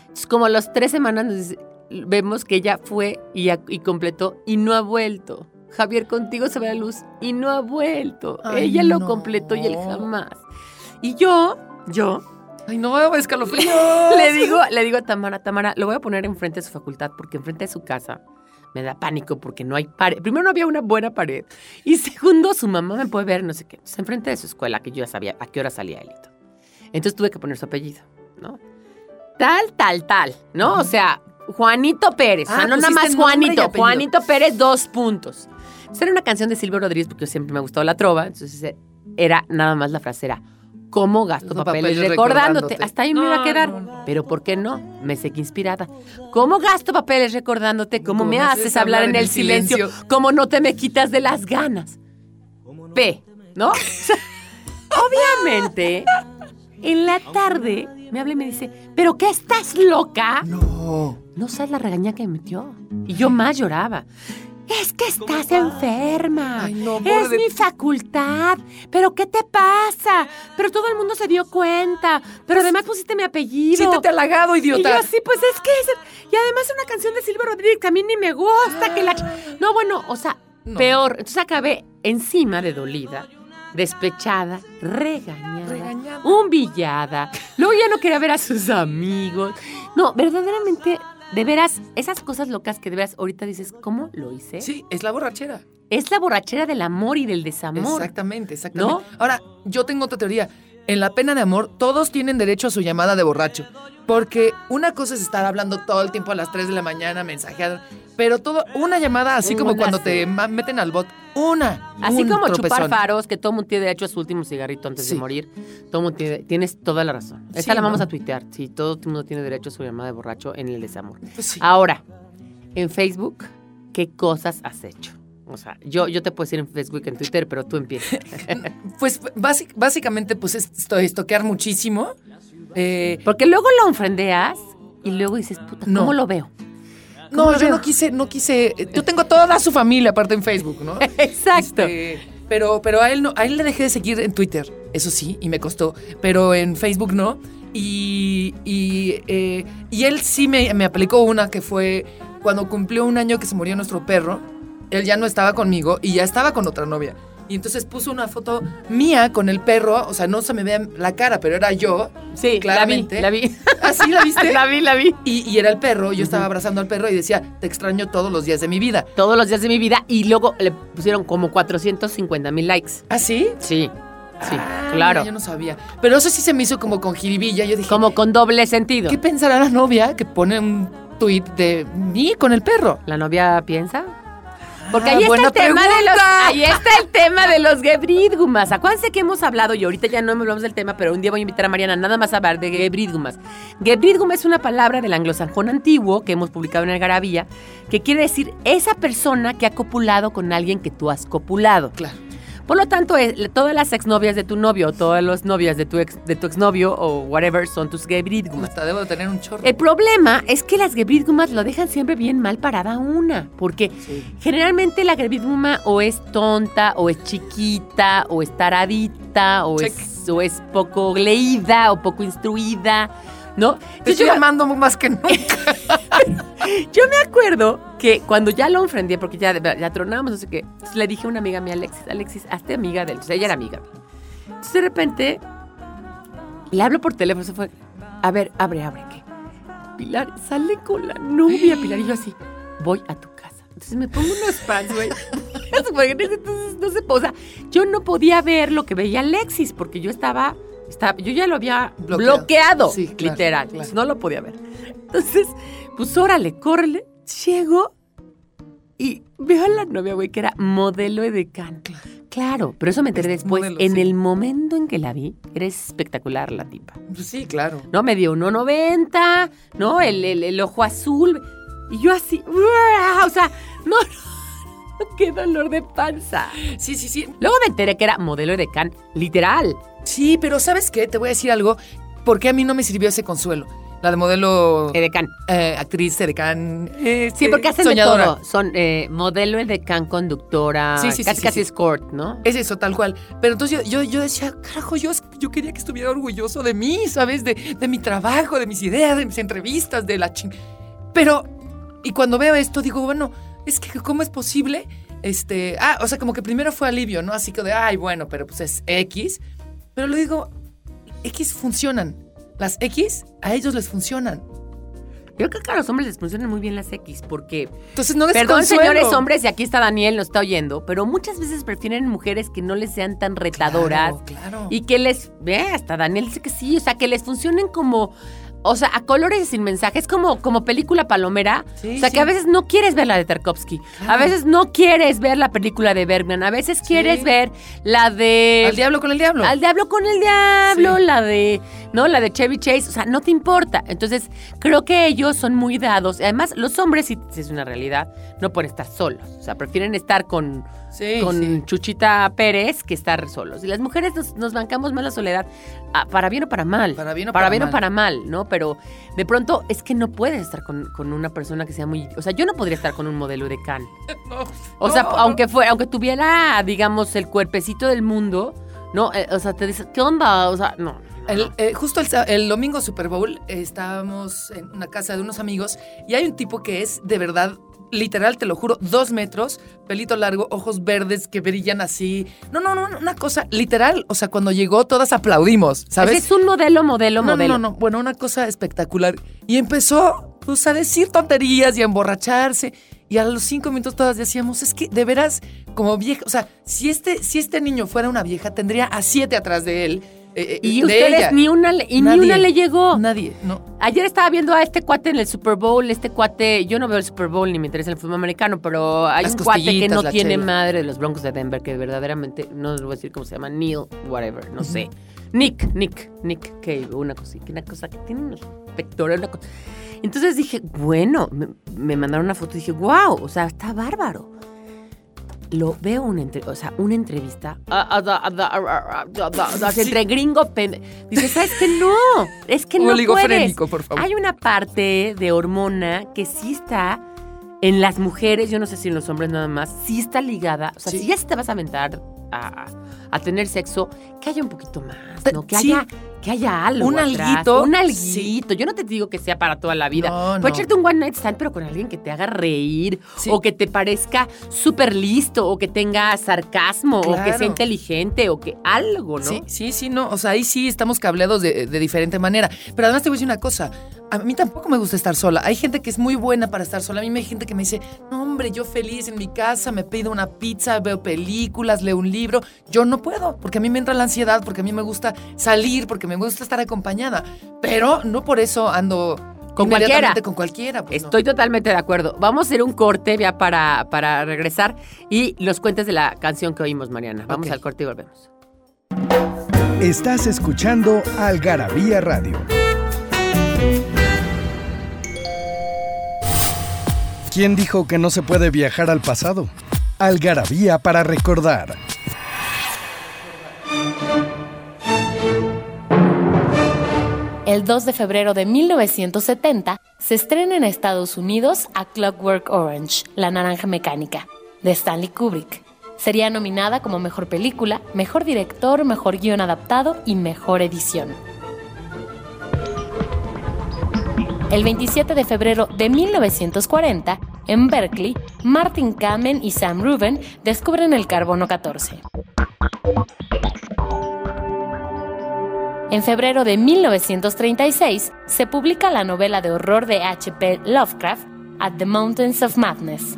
Entonces, como a las tres semanas nos dice- vemos que ella fue y completó y no ha vuelto. Javier, contigo se va la luz y no ha vuelto. Ay, ella lo completó y él jamás. Y yo, yo, Ay, no, escalofrío. *laughs* le digo, le digo a Tamara, Tamara, lo voy a poner enfrente de su facultad porque enfrente de su casa me da pánico porque no hay pared. Primero no había una buena pared y segundo su mamá me puede ver no sé qué. Entonces enfrente de su escuela que yo ya sabía a qué hora salía todo. Entonces tuve que poner su apellido, ¿no? Tal, tal, tal, ¿no? O sea, Juanito Pérez. o sea, Ah, no nada más Juanito. Juanito Pérez, dos puntos. Entonces era una canción de Silvio Rodríguez porque siempre me ha gustado la trova. Entonces eh, era nada más la frase era ¿Cómo gasto No, papeles, papeles recordándote? recordándote. Hasta ahí me iba a No, quedar. no, no. Pero ¿por qué no? Me sé que inspirada. ¿Cómo gasto papeles recordándote? ¿Cómo me haces hablar en el silencio? ¿Cómo no te me quitas de las ganas? P, ¿no? *laughs* Obviamente, en la tarde me habla y me dice, ¿pero qué estás loca? No. No sabes la regaña que me metió. Y yo más lloraba. Es que estás enferma. Ay, no, es de mi facultad. ¿Pero qué te pasa? Pero todo el mundo se dio cuenta. Pero además pusiste mi apellido. Siéntete halagado, Y yo idiota. así, pues es que es... Y además es una canción de Silvio Rodríguez que a mí ni me gusta. Que la... No, bueno, o sea, No. peor. Entonces acabé encima de dolida, despechada, regañada, Regañada. humillada. Luego ya no quería ver a sus amigos. No, verdaderamente, de veras, esas cosas locas que de veras ahorita dices, ¿cómo lo hice? Sí, es la borrachera. Es la borrachera del amor y del desamor. Exactamente, exactamente. ¿No? Ahora, yo tengo otra teoría. En la pena de amor, todos tienen derecho a su llamada de borracho. Porque una cosa es estar hablando todo el tiempo a las 3 de la mañana, mensajeando. Pero todo, una llamada, así como Una, cuando sí. te meten al bot. Una. Así un como chupar tropezón. faros, que todo mundo tiene derecho a su último cigarrito antes Sí. de morir. Todo mundo tiene, tienes toda la razón. Esta Sí, la vamos ¿no? a tuitear. Sí, todo el mundo tiene derecho a su llamada de borracho en el desamor. Pues. Ahora, en Facebook, ¿qué cosas has hecho? O sea, yo, yo te puedo decir en Facebook, en Twitter, pero tú empiezas. *laughs* Pues básic- básicamente, pues es- estoy estoquear muchísimo. Eh, Porque luego lo ofrendeas y luego dices, puta, ¿cómo No. lo veo? no, lo yo veo? no quise, no quise. Yo tengo toda su familia aparte en Facebook, ¿no? *laughs* Exacto. Este, pero, pero a él no, a él le dejé de seguir en Twitter, eso sí, y me costó. Pero en Facebook no. Y, y, eh, y él sí me, me aplicó una que fue cuando cumplió un año que se murió nuestro perro. Él ya no estaba conmigo y ya estaba con otra novia. Y entonces puso una foto mía con el perro, o sea, no se me ve la cara, pero era yo. Sí, claramente. la vi. La vi. ¿Ah, sí la viste? *laughs* la vi, la vi. Y, y era el perro, yo estaba abrazando al perro y decía, te extraño todos los días de mi vida. Todos los días de mi vida y luego le pusieron como 450 mil likes. ¿Ah, sí? Sí, sí, Ah, claro. yo no sabía. Pero eso sí se me hizo como con jiribilla. Yo dije, Como con doble sentido. ¿qué pensará la novia que pone un tuit de mí con el perro? ¿La novia piensa? Porque Ah, ahí está el tema de los, ahí está el tema de los gebridgumas. Acuérdense que hemos hablado y ahorita ya no hablamos del tema, pero un día voy a invitar a Mariana nada más a hablar de gebridgumas. Gebridgum es una palabra del anglosajón antiguo que hemos publicado en Algarabía que quiere decir esa persona que ha copulado con alguien que tú has copulado. Claro. Por lo tanto, eh, todas las exnovias de tu novio, o todas las novias de tu ex, de tu exnovio o whatever son tus gebridgumas. Hasta debo de tener un chorro. El problema es que las gebridgumas lo dejan siempre bien mal parada una, porque Sí. generalmente la gebridguma o es tonta, o es chiquita, o es taradita, o, Check. es, o es poco leída, o poco instruida, ¿no? Te Entonces, estoy amando más que nunca. *laughs* yo me acuerdo que cuando ya lo enfrenté, porque ya, ya tronamos, no sé qué, entonces le dije a una amiga mía, Alexis, Alexis, hazte amiga de él. Sea, ella era amiga. Entonces de repente le hablo por teléfono, se fue, a ver, abre, abre, ¿qué? Pilar, sale con la novia, Pilar, y yo así, voy a tu casa. Entonces me pongo unos pants, güey. *laughs* Entonces no se o sea, yo no podía ver lo que veía Alexis, porque yo estaba, estaba yo ya lo había Bloqueado. bloqueado, Sí, claro, literal. claro. Entonces, no lo podía ver. Entonces, pues órale, córrele. Llego y veo a la novia, güey, que era modelo edecán. Claro, pero eso me enteré Es después. modelo, en sí. el momento en que la vi, era espectacular la tipa. Pues sí, claro. ¿no? Me dio 1.90, ¿no? El, el- el ojo azul. Y yo así, ¡uah! o sea, no, *laughs* no, qué dolor de panza. Sí, sí, sí. Luego me enteré que era modelo de can, literal. Sí, pero ¿sabes qué? Te voy a decir algo. ¿Por qué a mí no me sirvió ese consuelo? La de modelo Edecán. eh, actriz, edecán. eh, Sí, porque hacen soñadora. de todo. Son eh, modelo edecán, conductora, Sí, sí, sí, casi sí, casi escort, ¿no? Es eso, tal cual. Pero entonces yo, yo, yo decía, carajo, yo, yo quería que estuviera orgulloso de mí, ¿sabes? De, de mi trabajo, de mis ideas, de mis entrevistas, de la ching... Pero, y cuando veo esto, digo, bueno, es que, ¿cómo es posible? Este, ah, o sea, como que primero fue alivio, ¿no? Así que de, ay, bueno, pero pues es X. Pero lo digo, X funcionan. Las X a ellos les funcionan. Yo creo que a los hombres les funcionan muy bien las X, porque Entonces no es Perdón, consuelo. señores hombres, y aquí está Daniel, nos está oyendo, pero muchas veces prefieren mujeres que no les sean tan retadoras Claro, claro. y que les, ve, hasta Daniel dice que sí, o sea, que les funcionen como, o sea, a colores y sin mensaje, es como, como película palomera, Sí, o sea, sí. que a veces no quieres ver la de Tarkovsky, a veces no quieres ver la película de Bergman, a veces quieres ver la de... Al diablo con el diablo. Al diablo con el diablo, la de, ¿no? La de Chevy Chase, o sea, no te importa. Entonces, creo que ellos son muy dados. Además, los hombres, si es una realidad, no pueden estar solos. O sea, prefieren estar con, Sí, con sí. Chuchita Pérez que estar solos. Y las mujeres nos, nos bancamos más la soledad, ah, para bien o para mal. Para bien o para para bien o mal. para mal, ¿no? Pero de pronto es que no puedes estar con, con una persona que sea muy. O sea, yo no podría estar con un modelo de can. No, O sea, no. aunque fuera, aunque tuviera, digamos, el cuerpecito del mundo, ¿no? Eh, o sea, te dices, ¿qué onda? O sea, no. El, eh, justo el, domingo Super Bowl eh, estábamos en una casa de unos amigos y hay un tipo que es de verdad, literal, te lo juro, dos metros, pelito largo, ojos verdes que brillan así. No, no, no, una cosa literal. O sea, cuando llegó todas aplaudimos, ¿sabes? Ese es un modelo, modelo, no, modelo. no, no, bueno, una cosa espectacular. Y empezó pues, a decir tonterías y a emborracharse. Y a los cinco minutos todas decíamos, es que de veras, como vieja, o sea, si este, si este niño fuera una vieja, tendría a siete atrás de él. Eh, eh, Y de ustedes ella. ni una, ni una le llegó. Nadie, no. Ayer estaba viendo a este cuate en el Super Bowl, este cuate, yo no veo el Super Bowl ni me interesa el fútbol americano, pero hay Las un cuate que no tiene chela. madre de los Broncos de Denver, que verdaderamente, no les voy a decir cómo se llama, Neil, whatever, no sé. Nick, Nick, Nick Cave, una cosa, una cosa que tiene unos pectorales, una cosa. Entonces dije, bueno, me, me mandaron una foto y dije, wow, o sea, está bárbaro. Lo veo una, entre- o sea, una entrevista entre gringo pen- dice sabes que no es que no puedes Oligofrénico, por favor. hay una parte de hormona que sí está en las mujeres yo no sé si en los hombres nada más sí está ligada o sea Sí. si ya te vas a aventar a, a tener sexo que haya un poquito más no que Sí. haya que haya algo Un atrás, alguito, un sí. alguito yo no te digo que sea para toda la vida No, Puedes no. echarte un one night stand, pero con alguien que te haga reír, Sí. o que te parezca súper listo, o que tenga sarcasmo, o que sea inteligente, o que algo, ¿no? Sí, sí, sí, no. O sea, ahí sí estamos cableados de, de diferente manera. Pero además te voy a decir una cosa. A mí tampoco me gusta estar sola. Hay gente que es muy buena para estar sola. A mí me hay gente que me dice, no, hombre, yo feliz en mi casa, me pido una pizza, veo películas, leo un libro. Yo no puedo, porque a mí me entra la ansiedad, porque a mí me gusta salir, porque me gusta estar acompañada. Pero no por eso ando Con cualquiera. Con cualquiera. pues, no. Estoy totalmente de acuerdo. Vamos a hacer un corte ya para, para regresar y los cuentes de la canción que oímos, Mariana. Vamos al corte y volvemos. Estás escuchando Algarabía Radio. ¿Quién dijo que no se puede viajar al pasado? Algarabía para recordar. El 2 de febrero de 1970 se estrena en Estados Unidos A Clockwork Orange, La Naranja Mecánica, de Stanley Kubrick. Sería nominada como Mejor Película, Mejor Director, Mejor Guión Adaptado y Mejor Edición. El 27 de febrero de 1940, en Berkeley, Martin Kamen y Sam Rubin descubren el carbono 14. En febrero de 1936 se publica la novela de horror de H.P. Lovecraft, At the Mountains of Madness.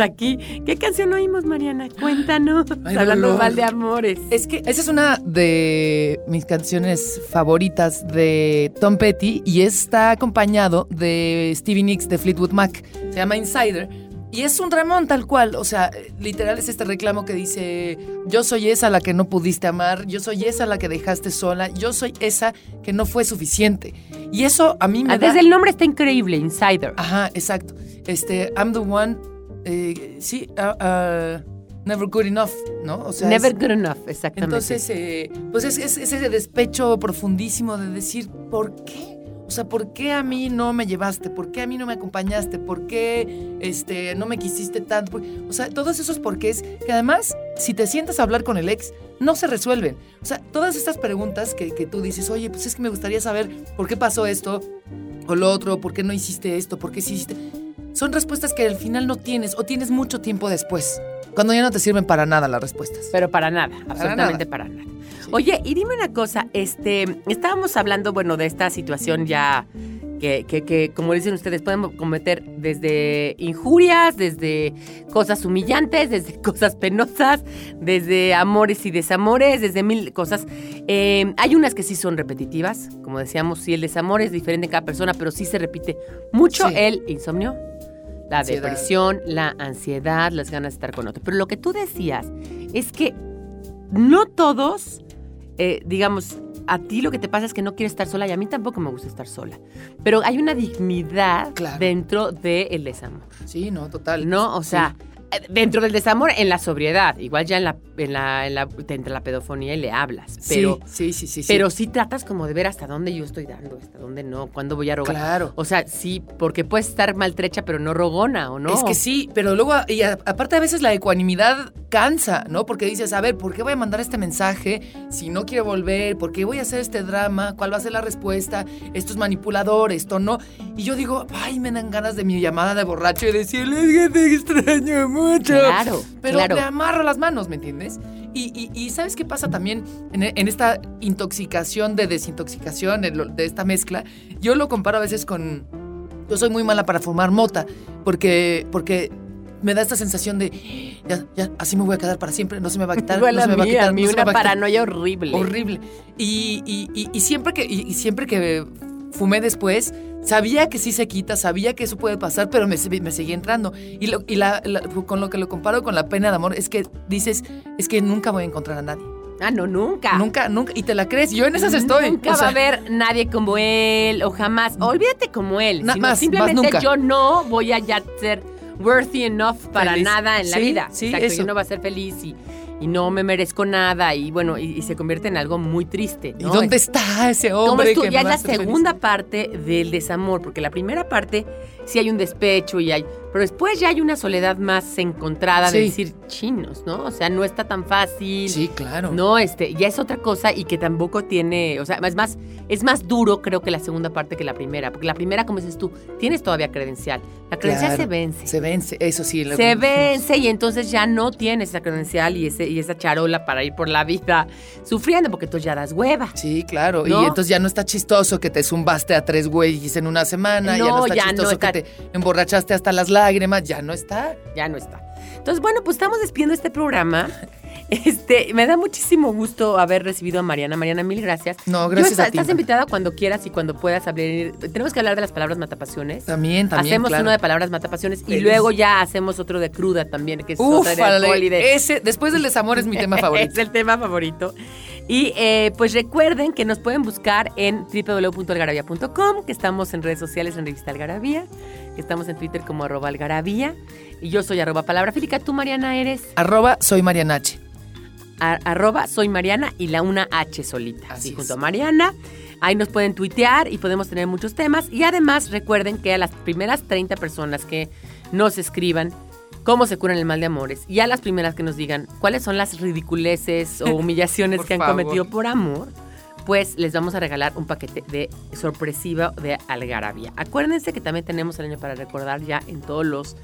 Aquí, ¿qué canción oímos, Mariana? Cuéntanos. *gasps* Ay, Hablando mal de amores. Es que esa es una de mis canciones favoritas de Tom Petty y está acompañado de Stevie Nicks de Fleetwood Mac. Se llama Insider. Y es un Ramón tal cual, o sea, literal es este reclamo que dice, yo soy esa la que no pudiste amar, yo soy esa la que dejaste sola, yo soy esa que no fue suficiente. Y eso a mí me Ah, da... Desde el nombre está increíble, Insider. Ajá, exacto. Este, I'm the one, eh, sí, uh, uh, never good enough, ¿no? O sea, Never es- good enough, exactamente. entonces, eh, pues es, es- es ese despecho profundísimo de decir, ¿por qué? O sea, ¿por qué a mí no me llevaste? ¿Por qué a mí no me acompañaste? ¿Por qué este, no me quisiste tanto? O sea, todos esos porqués que además, si te sientas a hablar con el ex, no se resuelven. O sea, todas estas preguntas que, que tú dices, oye, pues es que me gustaría saber por qué pasó esto o lo otro, por qué no hiciste esto, por qué sí hiciste... Son respuestas que al final no tienes o tienes mucho tiempo después, cuando ya no te sirven para nada las respuestas. Pero para nada, absolutamente para nada. Oye, y dime una cosa, este, estábamos hablando, bueno, de esta situación ya que, que, que, como dicen ustedes, pueden cometer desde injurias, desde cosas humillantes, desde *laughs* cosas penosas, desde amores y desamores, desde mil cosas. Eh, hay unas que sí son repetitivas, como decíamos, sí, el desamor es diferente en cada persona, pero sí se repite mucho Sí. el insomnio, la Ansiedad. depresión, la ansiedad, las ganas de estar con otro. Pero lo que tú decías es que no todos, eh, digamos, a ti lo que te pasa es que no quieres estar sola y a mí tampoco me gusta estar sola. Pero hay una dignidad Claro. dentro del desamor, Sí, no, total. ¿no? O sea, dentro del desamor en la sobriedad, igual ya en la, en la, en la, te entra la pedofonía y le hablas, pero... sí, sí, sí, sí. Pero sí tratas como de ver hasta dónde yo estoy dando, hasta dónde no, cuándo voy a rogar. Claro. O sea, sí, porque puedes estar maltrecha, pero no rogona, ¿o no? Es que sí, pero luego, y a- aparte a veces la ecuanimidad cansa, ¿no? Porque dices, a ver, ¿por qué voy a mandar este mensaje si no quiero volver? ¿Por qué voy a hacer este drama? ¿Cuál va a ser la respuesta? Esto es manipulador, esto no. Y yo digo, ay, me dan ganas de mi llamada de borracho y decirle, es que te extraño mucho. Claro, Pero claro. le amarro las manos, ¿me entiendes? Y, y- y ¿sabes qué pasa también en, en esta intoxicación de desintoxicación, de esta mezcla? Yo lo comparo a veces con... Yo soy muy mala para fumar mota, porque, porque me da esta sensación de, ya, ya, así me voy a quedar para siempre, no se me va a quitar, *laughs* Igual no se me va a quitar. a mí no una va a quitar". paranoia horrible. Horrible. Y, y- y- y siempre que, y siempre que fumé después, sabía que sí se quita, sabía que eso puede pasar, pero me, me seguía entrando. Y, lo- y la- la- con lo que lo comparo con la pena de amor es que dices, es que nunca voy a encontrar a nadie. Ah, no, nunca. Nunca, nunca. Y te la crees. Yo en esas estoy. Nunca O va a haber nadie como él o jamás. Olvídate como él. Sino más, más simplemente nunca. yo no voy a ya ser worthy enough para Feliz. nada en la Sí, vida. sí, Exacto, eso. yo no voy a ser feliz y, y no me merezco nada y bueno, y, y se convierte en algo muy triste. ¿Y dónde Es- está ese ¿Cómo hombre tú? que Ya es va la feliz? segunda parte del desamor, porque la primera parte sí hay un despecho y hay, pero después ya hay una soledad más encontrada de decir chinos, ¿no? O sea, no está tan fácil. Sí, claro. No, este, ya es otra cosa y que tampoco tiene, o sea, es más, es más duro creo que la segunda parte que la primera, porque la primera, como dices tú, tienes todavía credencial. La credencial Claro. se vence. Se vence, eso sí. lo- Se vence y entonces ya no tienes esa credencial y, ese, y esa charola para ir por la vida sufriendo, porque tú ya das hueva. Sí, claro. ¿No? Y entonces ya no está chistoso que te zumbaste a tres güeyes en una semana. ya No, no está ya no chistoso está. que te emborrachaste hasta las lágrimas. Ya no está. ya no está. Entonces, bueno, pues estamos despidiendo este programa. Este, me da muchísimo gusto haber recibido a Mariana. Mariana, mil gracias. No, Yo gracias está- a ti. Estás invitada cuando quieras y cuando puedas hablar. Tenemos que hablar de las palabras matapasiones. También, también. hacemos claro. uno de palabras matapasiones y luego ya hacemos otro de cruda también, que es otra de de- ese, después del desamor es mi tema *laughs* favorito. es el tema favorito. Y eh, pues recuerden que nos pueden buscar en www.algarabía.com, que estamos en redes sociales en Revista Algarabía, que estamos en Twitter como arroba algarabía. Y yo soy arroba palabra fílica. Tú, Mariana, eres Arroba soy Marianache. arroba soy Mariana y la una H solita. Así junto a Mariana. Ahí nos pueden tuitear y podemos tener muchos temas. Y además recuerden que a las primeras 30 personas que nos escriban cómo se curan el mal de amores y a las primeras que nos digan cuáles son las ridiculeces o *laughs* humillaciones que han favor. cometido por amor, pues les vamos a regalar un paquete de sorpresiva de algarabía. Acuérdense que también tenemos el año para recordar ya en todos los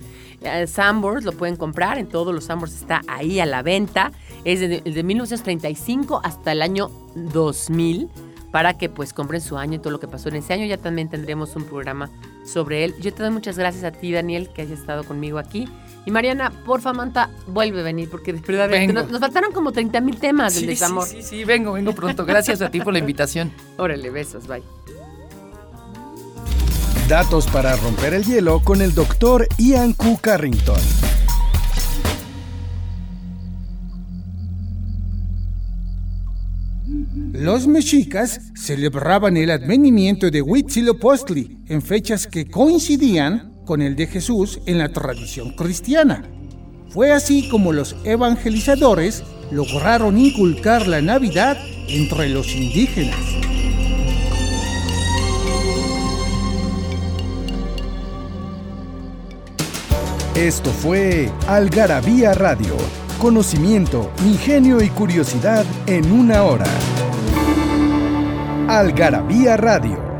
eh, Sambors, lo pueden comprar, en todos los Sambors está ahí a la venta. Es de, de 1935 hasta el año 2000 para que pues compren su año y todo lo que pasó en ese año. Ya también tendremos un programa sobre él. Yo te doy muchas gracias a ti, Daniel, que hayas estado conmigo aquí. Y Mariana, porfa, Manta, vuelve a venir, porque de verdad Vengo. nos, nos faltaron como 30 mil temas del Sí, sí, desamor. sí, sí, vengo, vengo pronto. Gracias a ti por la invitación. *laughs* Órale, besos, bye. Datos para romper el hielo con el doctor Ian Q. Carrington. Los mexicas celebraban el advenimiento de Huitzilopochtli en fechas que coincidían con el de Jesús en la tradición cristiana. Fue así como los evangelizadores lograron inculcar la Navidad entre los indígenas. Esto fue Algarabía Radio. Conocimiento, ingenio y curiosidad en una hora. Algarabía Radio.